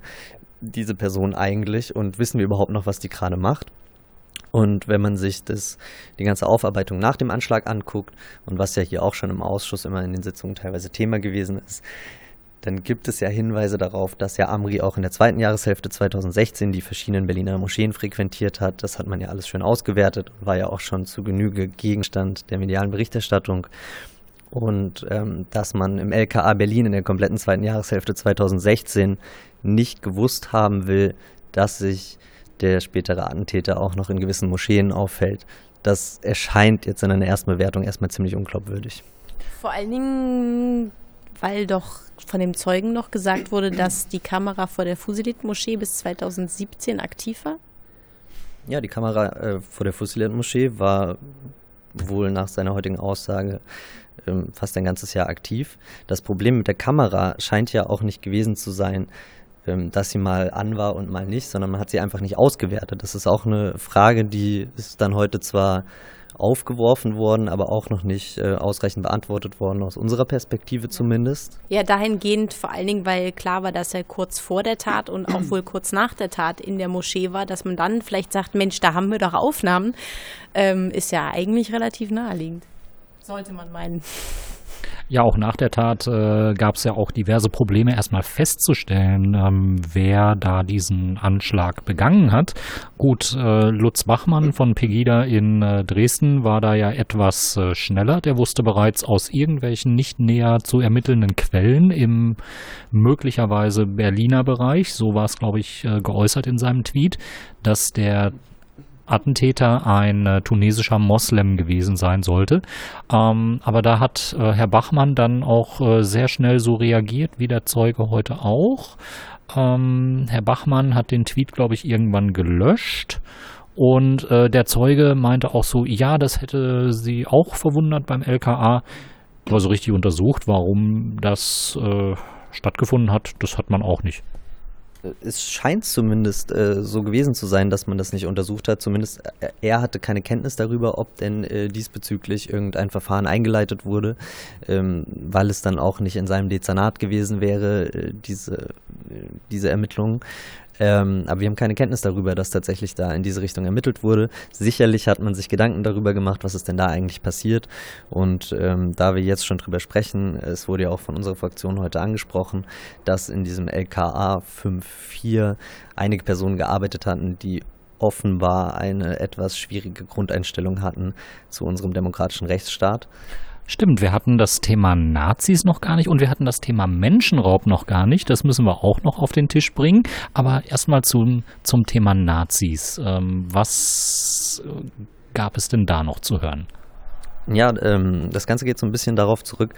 diese Person eigentlich und wissen wir überhaupt noch, was die gerade macht. Und wenn man sich das, die ganze Aufarbeitung nach dem Anschlag anguckt und was ja hier auch schon im Ausschuss immer in den Sitzungen teilweise Thema gewesen ist, dann gibt es ja Hinweise darauf, dass ja Amri auch in der zweiten Jahreshälfte 2016 die verschiedenen Berliner Moscheen frequentiert hat. Das hat man ja alles schön ausgewertet und war ja auch schon zu Genüge Gegenstand der medialen Berichterstattung. Und ähm, dass man im LKA Berlin in der kompletten zweiten Jahreshälfte 2016 nicht gewusst haben will, dass sich der spätere Attentäter auch noch in gewissen Moscheen auffällt. Das erscheint jetzt in einer ersten Bewertung erstmal ziemlich unglaubwürdig. Vor allen Dingen, weil doch von dem Zeugen noch gesagt wurde, dass die Kamera vor der Fusilit-Moschee bis 2017 aktiv war? Ja, die Kamera äh, vor der Fusilit-Moschee war wohl nach seiner heutigen Aussage ähm, fast ein ganzes Jahr aktiv. Das Problem mit der Kamera scheint ja auch nicht gewesen zu sein, dass sie mal an war und mal nicht, sondern man hat sie einfach nicht ausgewertet. Das ist auch eine Frage, die ist dann heute zwar aufgeworfen worden, aber auch noch nicht äh, ausreichend beantwortet worden, aus unserer Perspektive zumindest. Ja, dahingehend vor allen Dingen, weil klar war, dass er kurz vor der Tat und auch wohl kurz nach der Tat in der Moschee war, dass man dann vielleicht sagt, Mensch, da haben wir doch Aufnahmen, ähm, ist ja eigentlich relativ naheliegend. Sollte man meinen. Ja, auch nach der Tat äh, gab es ja auch diverse Probleme, erstmal festzustellen, ähm, wer da diesen Anschlag begangen hat. Gut, äh, Lutz Bachmann von Pegida in äh, Dresden war da ja etwas äh, schneller. Der wusste bereits aus irgendwelchen nicht näher zu ermittelnden Quellen im möglicherweise Berliner Bereich, so war es, glaube ich, äh, geäußert in seinem Tweet, dass der Attentäter ein äh, tunesischer Moslem gewesen sein sollte. Ähm, aber da hat äh, Herr Bachmann dann auch äh, sehr schnell so reagiert, wie der Zeuge heute auch. Ähm, Herr Bachmann hat den Tweet, glaube ich, irgendwann gelöscht. Und äh, der Zeuge meinte auch so, ja, das hätte sie auch verwundert beim LKA. Aber so richtig untersucht, warum das äh, stattgefunden hat, das hat man auch nicht es scheint zumindest äh, so gewesen zu sein, dass man das nicht untersucht hat. Zumindest äh, er hatte keine Kenntnis darüber, ob denn äh, diesbezüglich irgendein Verfahren eingeleitet wurde, ähm, weil es dann auch nicht in seinem Dezernat gewesen wäre, äh, diese, äh, diese Ermittlungen. Ähm, aber wir haben keine Kenntnis darüber, dass tatsächlich da in diese Richtung ermittelt wurde. Sicherlich hat man sich Gedanken darüber gemacht, was ist denn da eigentlich passiert. Und ähm, da wir jetzt schon drüber sprechen, es wurde ja auch von unserer Fraktion heute angesprochen, dass in diesem LKA 5.4 einige Personen gearbeitet hatten, die offenbar eine etwas schwierige Grundeinstellung hatten zu unserem demokratischen Rechtsstaat. Stimmt, wir hatten das Thema Nazis noch gar nicht und wir hatten das Thema Menschenraub noch gar nicht. Das müssen wir auch noch auf den Tisch bringen. Aber erstmal zum, zum Thema Nazis. Ähm, was gab es denn da noch zu hören? Ja, ähm, das Ganze geht so ein bisschen darauf zurück,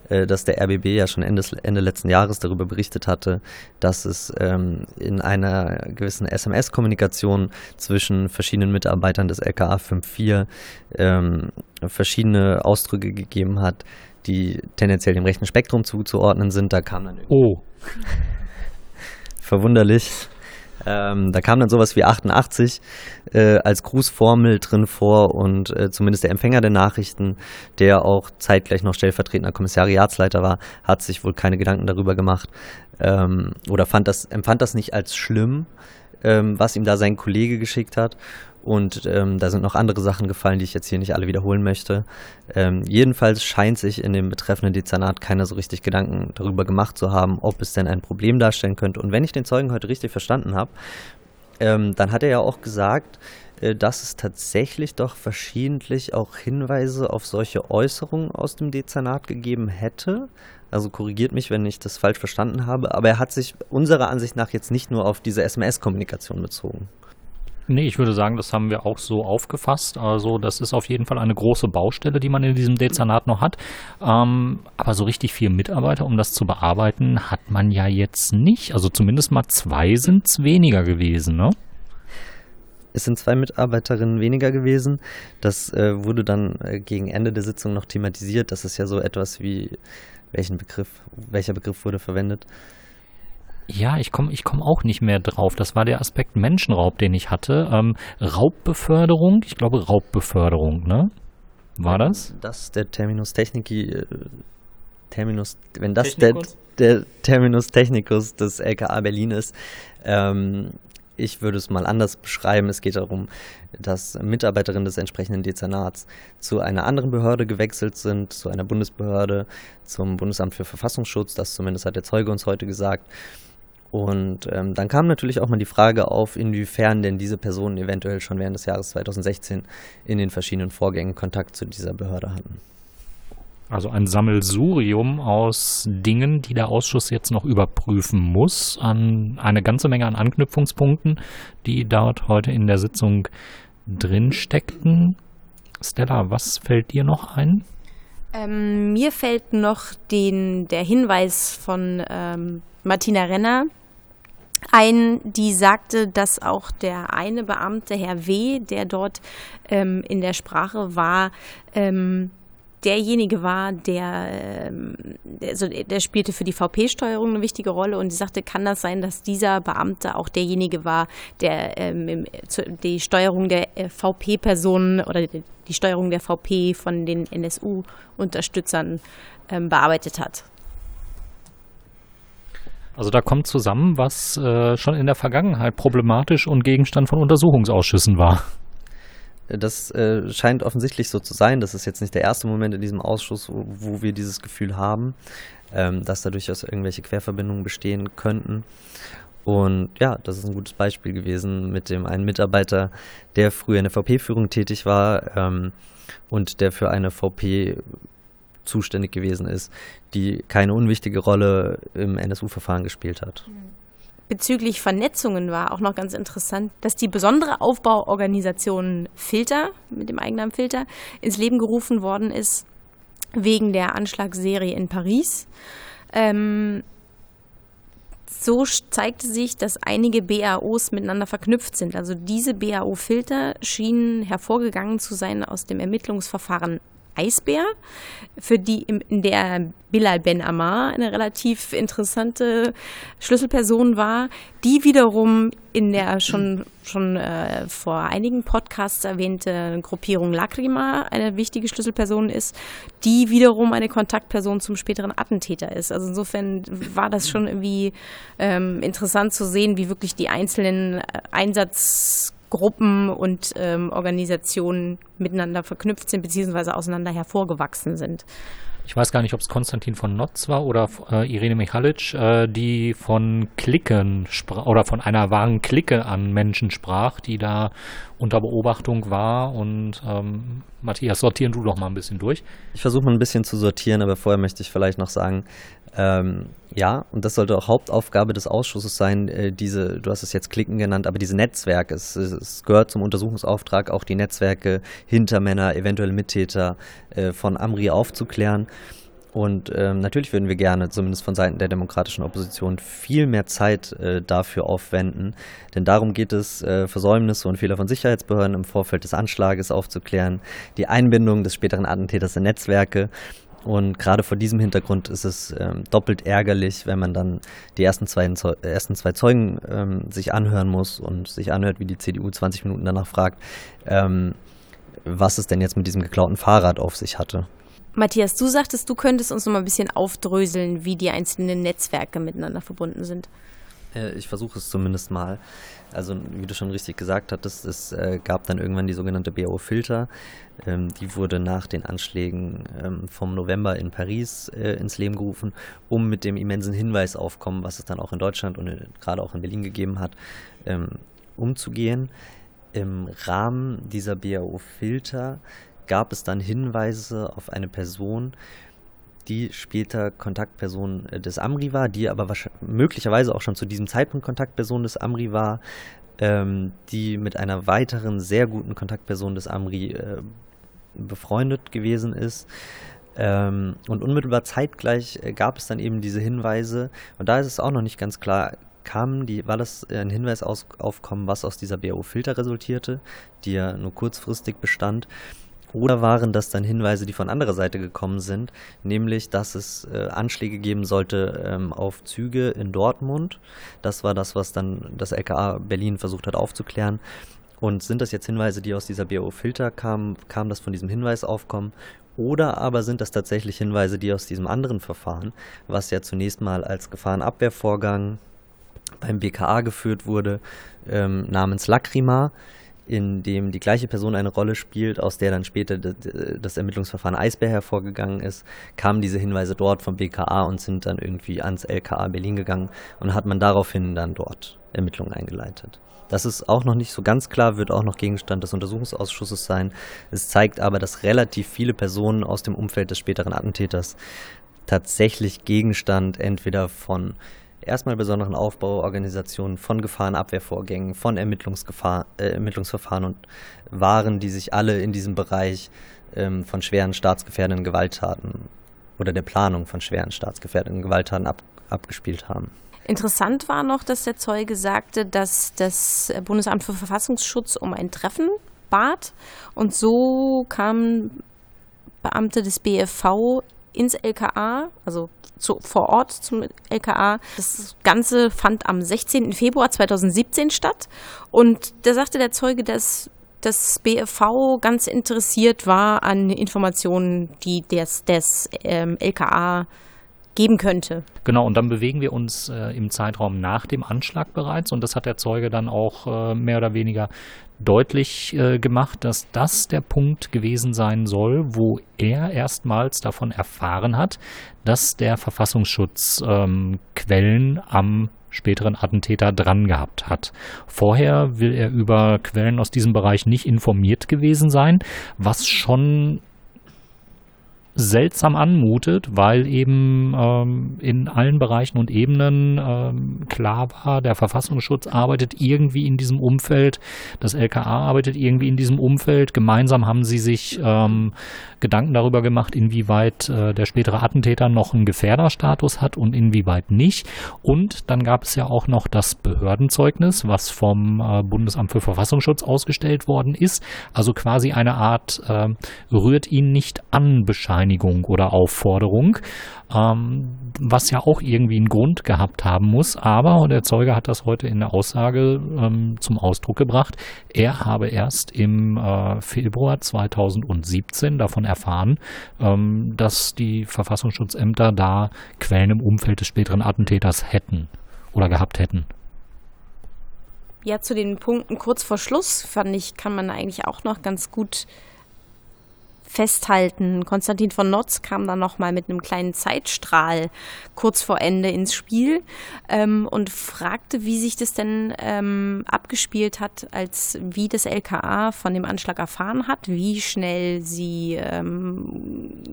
äh, dass der RBB ja schon Ende, Ende letzten Jahres darüber berichtet hatte, dass es ähm, in einer gewissen SMS-Kommunikation zwischen verschiedenen Mitarbeitern des LKA 54 ähm, verschiedene Ausdrücke gegeben hat, die tendenziell dem rechten Spektrum zuzuordnen sind. Da kam dann oh verwunderlich ähm, da kam dann sowas wie 88 äh, als Grußformel drin vor und äh, zumindest der Empfänger der Nachrichten, der auch zeitgleich noch stellvertretender Kommissariatsleiter war, hat sich wohl keine Gedanken darüber gemacht ähm, oder fand das, empfand das nicht als schlimm, ähm, was ihm da sein Kollege geschickt hat und ähm, da sind noch andere Sachen gefallen, die ich jetzt hier nicht alle wiederholen möchte. Ähm, jedenfalls scheint sich in dem betreffenden Dezernat keiner so richtig Gedanken darüber gemacht zu haben, ob es denn ein Problem darstellen könnte. Und wenn ich den Zeugen heute richtig verstanden habe, ähm, dann hat er ja auch gesagt, äh, dass es tatsächlich doch verschiedentlich auch Hinweise auf solche Äußerungen aus dem Dezernat gegeben hätte. Also korrigiert mich, wenn ich das falsch verstanden habe. Aber er hat sich unserer Ansicht nach jetzt nicht nur auf diese SMS-Kommunikation bezogen. Nee, ich würde sagen, das haben wir auch so aufgefasst. Also das ist auf jeden Fall eine große Baustelle, die man in diesem Dezernat noch hat. Ähm, aber so richtig viel Mitarbeiter, um das zu bearbeiten, hat man ja jetzt nicht. Also zumindest mal zwei sind es weniger gewesen, ne? Es sind zwei Mitarbeiterinnen weniger gewesen. Das äh, wurde dann äh, gegen Ende der Sitzung noch thematisiert. Das ist ja so etwas wie, welchen Begriff, welcher Begriff wurde verwendet? Ja, ich komme ich komm auch nicht mehr drauf. Das war der Aspekt Menschenraub, den ich hatte. Ähm, Raubbeförderung, ich glaube Raubbeförderung, ne? War das? Das der Terminus Technici, äh, Terminus, wenn das der, der Terminus Technicus des LKA Berlin ist, ähm, ich würde es mal anders beschreiben. Es geht darum, dass Mitarbeiterinnen des entsprechenden Dezernats zu einer anderen Behörde gewechselt sind, zu einer Bundesbehörde, zum Bundesamt für Verfassungsschutz. Das zumindest hat der Zeuge uns heute gesagt. Und ähm, dann kam natürlich auch mal die Frage auf, inwiefern denn diese Personen eventuell schon während des Jahres 2016 in den verschiedenen Vorgängen Kontakt zu dieser Behörde hatten. Also ein Sammelsurium aus Dingen, die der Ausschuss jetzt noch überprüfen muss, an eine ganze Menge an Anknüpfungspunkten, die dort heute in der Sitzung drin steckten. Stella, was fällt dir noch ein? Ähm, mir fällt noch den, der Hinweis von ähm, Martina Renner ein, die sagte, dass auch der eine Beamte, Herr W., der dort ähm, in der Sprache war, ähm, derjenige war, der, ähm, der, also der spielte für die VP-Steuerung eine wichtige Rolle und sie sagte, kann das sein, dass dieser Beamte auch derjenige war, der ähm, die Steuerung der äh, VP-Personen oder die, die, Steuerung der VP von den NSU-Unterstützern ähm, bearbeitet hat? Also da kommt zusammen, was äh, schon in der Vergangenheit problematisch und Gegenstand von Untersuchungsausschüssen war. das äh, scheint offensichtlich so zu sein. Das ist jetzt nicht der erste Moment in diesem Ausschuss, wo, wo wir dieses Gefühl haben, ähm, dass da durchaus irgendwelche Querverbindungen bestehen könnten. Und ja, das ist ein gutes Beispiel gewesen mit dem einen Mitarbeiter, der früher in der VP-Führung tätig war ähm, und der für eine VP zuständig gewesen ist, die keine unwichtige Rolle im NSU-Verfahren gespielt hat. Bezüglich Vernetzungen war auch noch ganz interessant, dass die besondere Aufbauorganisation Filter mit dem Eigennamen Filter ins Leben gerufen worden ist wegen der Anschlagsserie in Paris. Ähm, so zeigte sich, dass einige BAOs miteinander verknüpft sind. Also diese BAO-Filter schienen hervorgegangen zu sein aus dem Ermittlungsverfahren Eisbär, für die in der Bilal Ben Ammar eine relativ interessante Schlüsselperson war, die wiederum in der schon, schon äh, vor einigen Podcasts erwähnte Gruppierung Lacrima eine wichtige Schlüsselperson ist, die wiederum eine Kontaktperson zum späteren Attentäter ist. Also insofern war das schon irgendwie ähm, interessant zu sehen, wie wirklich die einzelnen äh, Einsatz Gruppen und ähm, Organisationen miteinander verknüpft sind, beziehungsweise auseinander hervorgewachsen sind. Ich weiß gar nicht, ob es Konstantin von Notz war oder äh, Irene Michalic, äh, die von Klicken oder von einer wahren Clique an Menschen sprach, die da unter Beobachtung war. Und ähm, Matthias, sortieren du doch mal ein bisschen durch. Ich versuche mal ein bisschen zu sortieren, aber vorher möchte ich vielleicht noch sagen, ähm, ja, und das sollte auch Hauptaufgabe des Ausschusses sein, äh, diese, du hast es jetzt Klicken genannt, aber diese Netzwerke, es, es gehört zum Untersuchungsauftrag auch die Netzwerke Hintermänner, eventuell Mittäter äh, von Amri aufzuklären. Und ähm, natürlich würden wir gerne, zumindest von Seiten der demokratischen Opposition, viel mehr Zeit äh, dafür aufwenden. Denn darum geht es, äh, Versäumnisse und Fehler von Sicherheitsbehörden im Vorfeld des Anschlages aufzuklären, die Einbindung des späteren Attentäters in Netzwerke und gerade vor diesem Hintergrund ist es ähm, doppelt ärgerlich, wenn man dann die ersten zwei, ersten zwei Zeugen ähm, sich anhören muss und sich anhört, wie die CDU 20 Minuten danach fragt, ähm, was es denn jetzt mit diesem geklauten Fahrrad auf sich hatte. Matthias, du sagtest, du könntest uns noch mal ein bisschen aufdröseln, wie die einzelnen Netzwerke miteinander verbunden sind. Äh, ich versuche es zumindest mal. Also wie du schon richtig gesagt hattest, es äh, gab dann irgendwann die sogenannte BAO-Filter. Ähm, die wurde nach den Anschlägen ähm, vom November in Paris äh, ins Leben gerufen, um mit dem immensen Hinweisaufkommen, was es dann auch in Deutschland und gerade auch in Berlin gegeben hat, ähm, umzugehen. Im Rahmen dieser BAO-Filter gab es dann Hinweise auf eine Person, die später Kontaktperson äh, des Amri war, die aber möglicherweise auch schon zu diesem Zeitpunkt Kontaktperson des Amri war, ähm, die mit einer weiteren sehr guten Kontaktperson des Amri äh, befreundet gewesen ist. Ähm, und unmittelbar zeitgleich äh, gab es dann eben diese Hinweise, und da ist es auch noch nicht ganz klar, kam die, war das ein Hinweis aus, aufkommen, was aus dieser BO-Filter resultierte, die ja nur kurzfristig bestand. Oder waren das dann Hinweise, die von anderer Seite gekommen sind, nämlich, dass es äh, Anschläge geben sollte ähm, auf Züge in Dortmund. Das war das, was dann das LKA Berlin versucht hat aufzuklären. Und sind das jetzt Hinweise, die aus dieser BO-Filter kamen? Kam das von diesem Hinweisaufkommen? Oder aber sind das tatsächlich Hinweise, die aus diesem anderen Verfahren, was ja zunächst mal als Gefahrenabwehrvorgang beim BKA geführt wurde, ähm, namens Lacrima, in dem die gleiche Person eine Rolle spielt, aus der dann später das Ermittlungsverfahren Eisbär hervorgegangen ist, kamen diese Hinweise dort vom BKA und sind dann irgendwie ans LKA Berlin gegangen und hat man daraufhin dann dort Ermittlungen eingeleitet. Das ist auch noch nicht so ganz klar, wird auch noch Gegenstand des Untersuchungsausschusses sein. Es zeigt aber, dass relativ viele Personen aus dem Umfeld des späteren Attentäters tatsächlich Gegenstand entweder von erstmal besonderen Aufbauorganisationen von Gefahrenabwehrvorgängen, von Ermittlungsgefahr, äh, Ermittlungsverfahren und waren, die sich alle in diesem Bereich ähm, von schweren staatsgefährdenden Gewalttaten oder der Planung von schweren staatsgefährdenden Gewalttaten ab, abgespielt haben. Interessant war noch, dass der Zeuge sagte, dass das Bundesamt für Verfassungsschutz um ein Treffen bat und so kamen Beamte des BFV ins LKA, also zu, vor Ort zum LKA. Das Ganze fand am 16. Februar 2017 statt. Und da sagte der Zeuge, dass das BFV ganz interessiert war an Informationen, die des, des ähm, LKA geben könnte. Genau, und dann bewegen wir uns äh, im Zeitraum nach dem Anschlag bereits und das hat der Zeuge dann auch äh, mehr oder weniger deutlich äh, gemacht, dass das der Punkt gewesen sein soll, wo er erstmals davon erfahren hat, dass der Verfassungsschutz ähm, Quellen am späteren Attentäter dran gehabt hat. Vorher will er über Quellen aus diesem Bereich nicht informiert gewesen sein, was schon seltsam anmutet, weil eben ähm, in allen Bereichen und Ebenen ähm, klar war, der Verfassungsschutz arbeitet irgendwie in diesem Umfeld, das LKA arbeitet irgendwie in diesem Umfeld. Gemeinsam haben sie sich ähm, Gedanken darüber gemacht, inwieweit äh, der spätere Attentäter noch einen Gefährderstatus hat und inwieweit nicht. Und dann gab es ja auch noch das Behördenzeugnis, was vom äh, Bundesamt für Verfassungsschutz ausgestellt worden ist. Also quasi eine Art äh, rührt ihn nicht an Bescheinigung oder Aufforderung ähm, was ja auch irgendwie einen Grund gehabt haben muss. Aber der Zeuge hat das heute in der Aussage ähm, zum Ausdruck gebracht. Er habe erst im äh, Februar 2017 davon erfahren, ähm, dass die Verfassungsschutzämter da Quellen im Umfeld des späteren Attentäters hätten oder gehabt hätten. Ja, zu den Punkten kurz vor Schluss fand ich, kann man eigentlich auch noch ganz gut festhalten. Konstantin von Notz kam dann nochmal mit einem kleinen Zeitstrahl kurz vor Ende ins Spiel ähm, und fragte, wie sich das denn ähm, abgespielt hat, als wie das LKA von dem Anschlag erfahren hat, wie schnell sie ähm,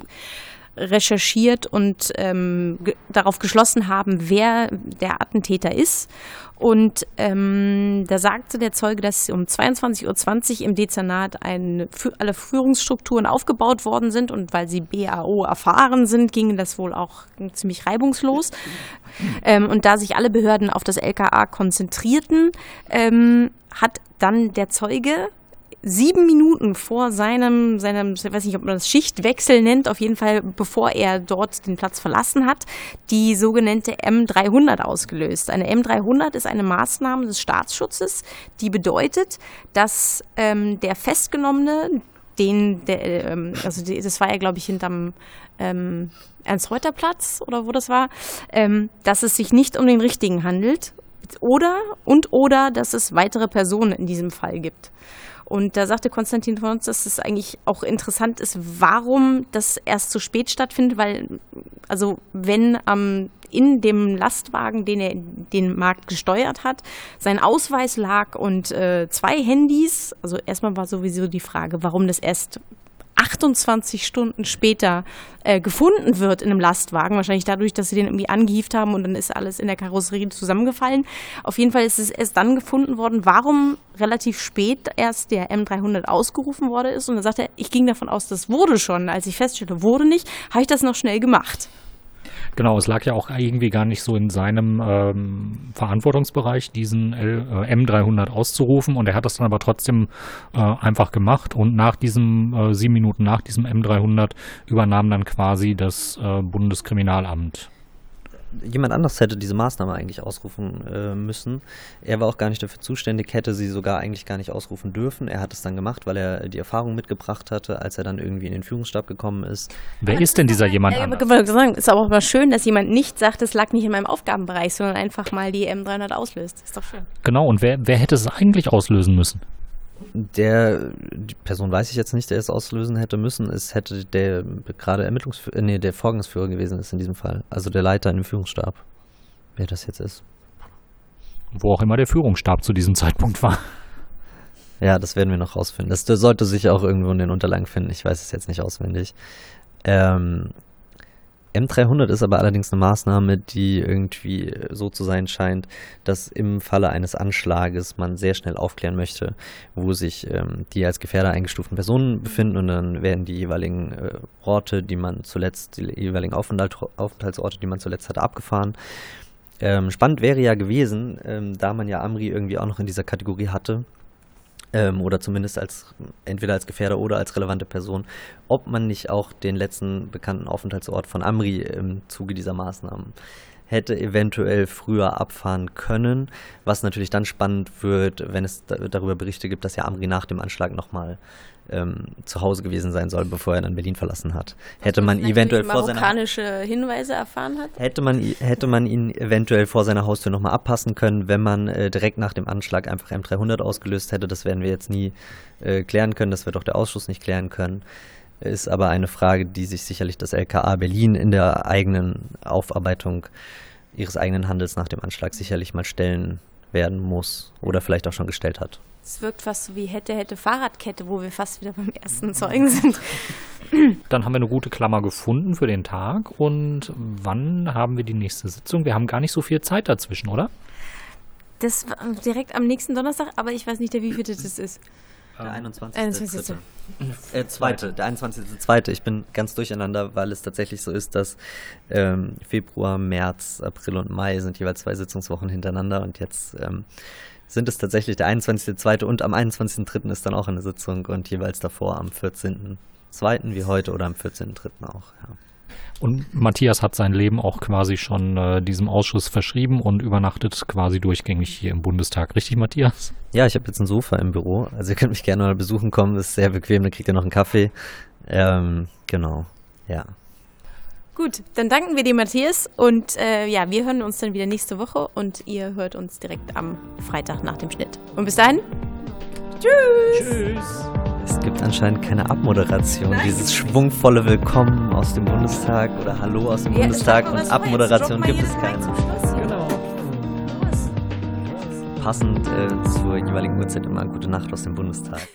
recherchiert und ähm, ge darauf geschlossen haben, wer der Attentäter ist. Und ähm, da sagte der Zeuge, dass um 22.20 Uhr im Dezernat ein, alle Führungsstrukturen aufgebaut worden sind und weil sie BAO erfahren sind, ging das wohl auch ziemlich reibungslos. Ähm, und da sich alle Behörden auf das LKA konzentrierten, ähm, hat dann der Zeuge sieben Minuten vor seinem, seinem, ich weiß nicht, ob man das Schichtwechsel nennt, auf jeden Fall bevor er dort den Platz verlassen hat, die sogenannte M300 ausgelöst. Eine M300 ist eine Maßnahme des Staatsschutzes, die bedeutet, dass ähm, der Festgenommene, den, der, ähm, also die, das war ja, glaube ich, hinterm ähm, Ernst-Reuter-Platz oder wo das war, ähm, dass es sich nicht um den richtigen handelt oder und oder dass es weitere Personen in diesem Fall gibt. Und da sagte Konstantin von uns, dass es eigentlich auch interessant ist, warum das erst so spät stattfindet, weil, also wenn ähm, in dem Lastwagen, den er den Markt gesteuert hat, sein Ausweis lag und äh, zwei Handys, also erstmal war sowieso die Frage, warum das erst 28 Stunden später äh, gefunden wird in einem Lastwagen. Wahrscheinlich dadurch, dass sie den irgendwie angehieft haben und dann ist alles in der Karosserie zusammengefallen. Auf jeden Fall ist es erst dann gefunden worden, warum relativ spät erst der M300 ausgerufen worden ist. Und dann sagt er, ich ging davon aus, das wurde schon. Als ich feststelle, wurde nicht, habe ich das noch schnell gemacht. Genau, es lag ja auch irgendwie gar nicht so in seinem ähm, Verantwortungsbereich, diesen L, äh, M300 auszurufen. Und er hat das dann aber trotzdem äh, einfach gemacht. Und nach diesem, äh, sieben Minuten nach diesem M300 übernahm dann quasi das äh, Bundeskriminalamt jemand anders hätte diese Maßnahme eigentlich ausrufen äh, müssen. Er war auch gar nicht dafür zuständig, hätte sie sogar eigentlich gar nicht ausrufen dürfen. Er hat es dann gemacht, weil er die Erfahrung mitgebracht hatte, als er dann irgendwie in den Führungsstab gekommen ist. Wer ist denn dieser jemand ja, anders? Sagen, ist aber auch mal schön, dass jemand nicht sagt, es lag nicht in meinem Aufgabenbereich, sondern einfach mal die M300 auslöst. Ist doch schön. Genau, und wer, wer hätte es eigentlich auslösen müssen? Der, die Person weiß ich jetzt nicht, der es auslösen hätte müssen. Es hätte der gerade Ermittlungsführer, äh, nee, der Vorgangsführer gewesen ist in diesem Fall. Also der Leiter im Führungsstab. Wer das jetzt ist. Wo auch immer der Führungsstab zu diesem Zeitpunkt war. Ja, das werden wir noch rausfinden. Das sollte sich auch irgendwo in den Unterlagen finden. Ich weiß es jetzt nicht auswendig. Ähm, M300 ist aber allerdings eine Maßnahme, die irgendwie so zu sein scheint, dass im Falle eines Anschlages man sehr schnell aufklären möchte, wo sich ähm, die als Gefährder eingestuften Personen befinden und dann werden die jeweiligen äh, Orte, die man zuletzt, die jeweiligen Aufenthalt, Aufenthaltsorte, die man zuletzt hatte, abgefahren. Ähm, spannend wäre ja gewesen, ähm, da man ja Amri irgendwie auch noch in dieser Kategorie hatte, ähm, oder zumindest als entweder als Gefährder oder als relevante Person, ob man nicht auch den letzten bekannten Aufenthaltsort von Amri im Zuge dieser Maßnahmen hätte eventuell früher abfahren können, was natürlich dann spannend wird, wenn es darüber Berichte gibt, dass ja Amri nach dem Anschlag nochmal ähm, zu Hause gewesen sein soll, bevor er dann Berlin verlassen hat. Hätte man eventuell vor seiner marokkanische Hinweise erfahren hat? hätte man hätte man ihn eventuell vor seiner Haustür nochmal abpassen können, wenn man äh, direkt nach dem Anschlag einfach M300 ausgelöst hätte. Das werden wir jetzt nie äh, klären können. Das wird auch der Ausschuss nicht klären können. Ist aber eine Frage, die sich sicherlich das LKA Berlin in der eigenen Aufarbeitung ihres eigenen Handels nach dem Anschlag sicherlich mal stellen werden muss oder vielleicht auch schon gestellt hat. Es wirkt fast so wie hätte, hätte Fahrradkette, wo wir fast wieder beim ersten Zeugen sind. Dann haben wir eine gute Klammer gefunden für den Tag. Und wann haben wir die nächste Sitzung? Wir haben gar nicht so viel Zeit dazwischen, oder? Das war direkt am nächsten Donnerstag, aber ich weiß nicht, der wievielte das ist. Der 21. 21.. Äh, zweite, der 21.2. Ich bin ganz durcheinander, weil es tatsächlich so ist, dass ähm, Februar, März, April und Mai sind jeweils zwei Sitzungswochen hintereinander und jetzt ähm, sind es tatsächlich der 21.2. und am 21.3. ist dann auch eine Sitzung und jeweils davor am 14.2. wie heute oder am 14.3. auch. Ja. Und Matthias hat sein Leben auch quasi schon äh, diesem Ausschuss verschrieben und übernachtet quasi durchgängig hier im Bundestag. Richtig, Matthias? Ja, ich habe jetzt ein Sofa im Büro. Also ihr könnt mich gerne mal besuchen kommen. Ist sehr bequem. Dann kriegt ihr noch einen Kaffee. Ähm, genau. Ja. Gut, dann danken wir dir, Matthias. Und äh, ja, wir hören uns dann wieder nächste Woche und ihr hört uns direkt am Freitag nach dem Schnitt. Und bis dahin, tschüss! Tschüss. Es gibt anscheinend keine Abmoderation. Dieses schwungvolle Willkommen aus dem Bundestag oder Hallo aus dem Ja, Bundestag und Abmoderation gibt es keine. Genau. Passend äh, zur jeweiligen Uhrzeit immer gute Nacht aus dem Bundestag.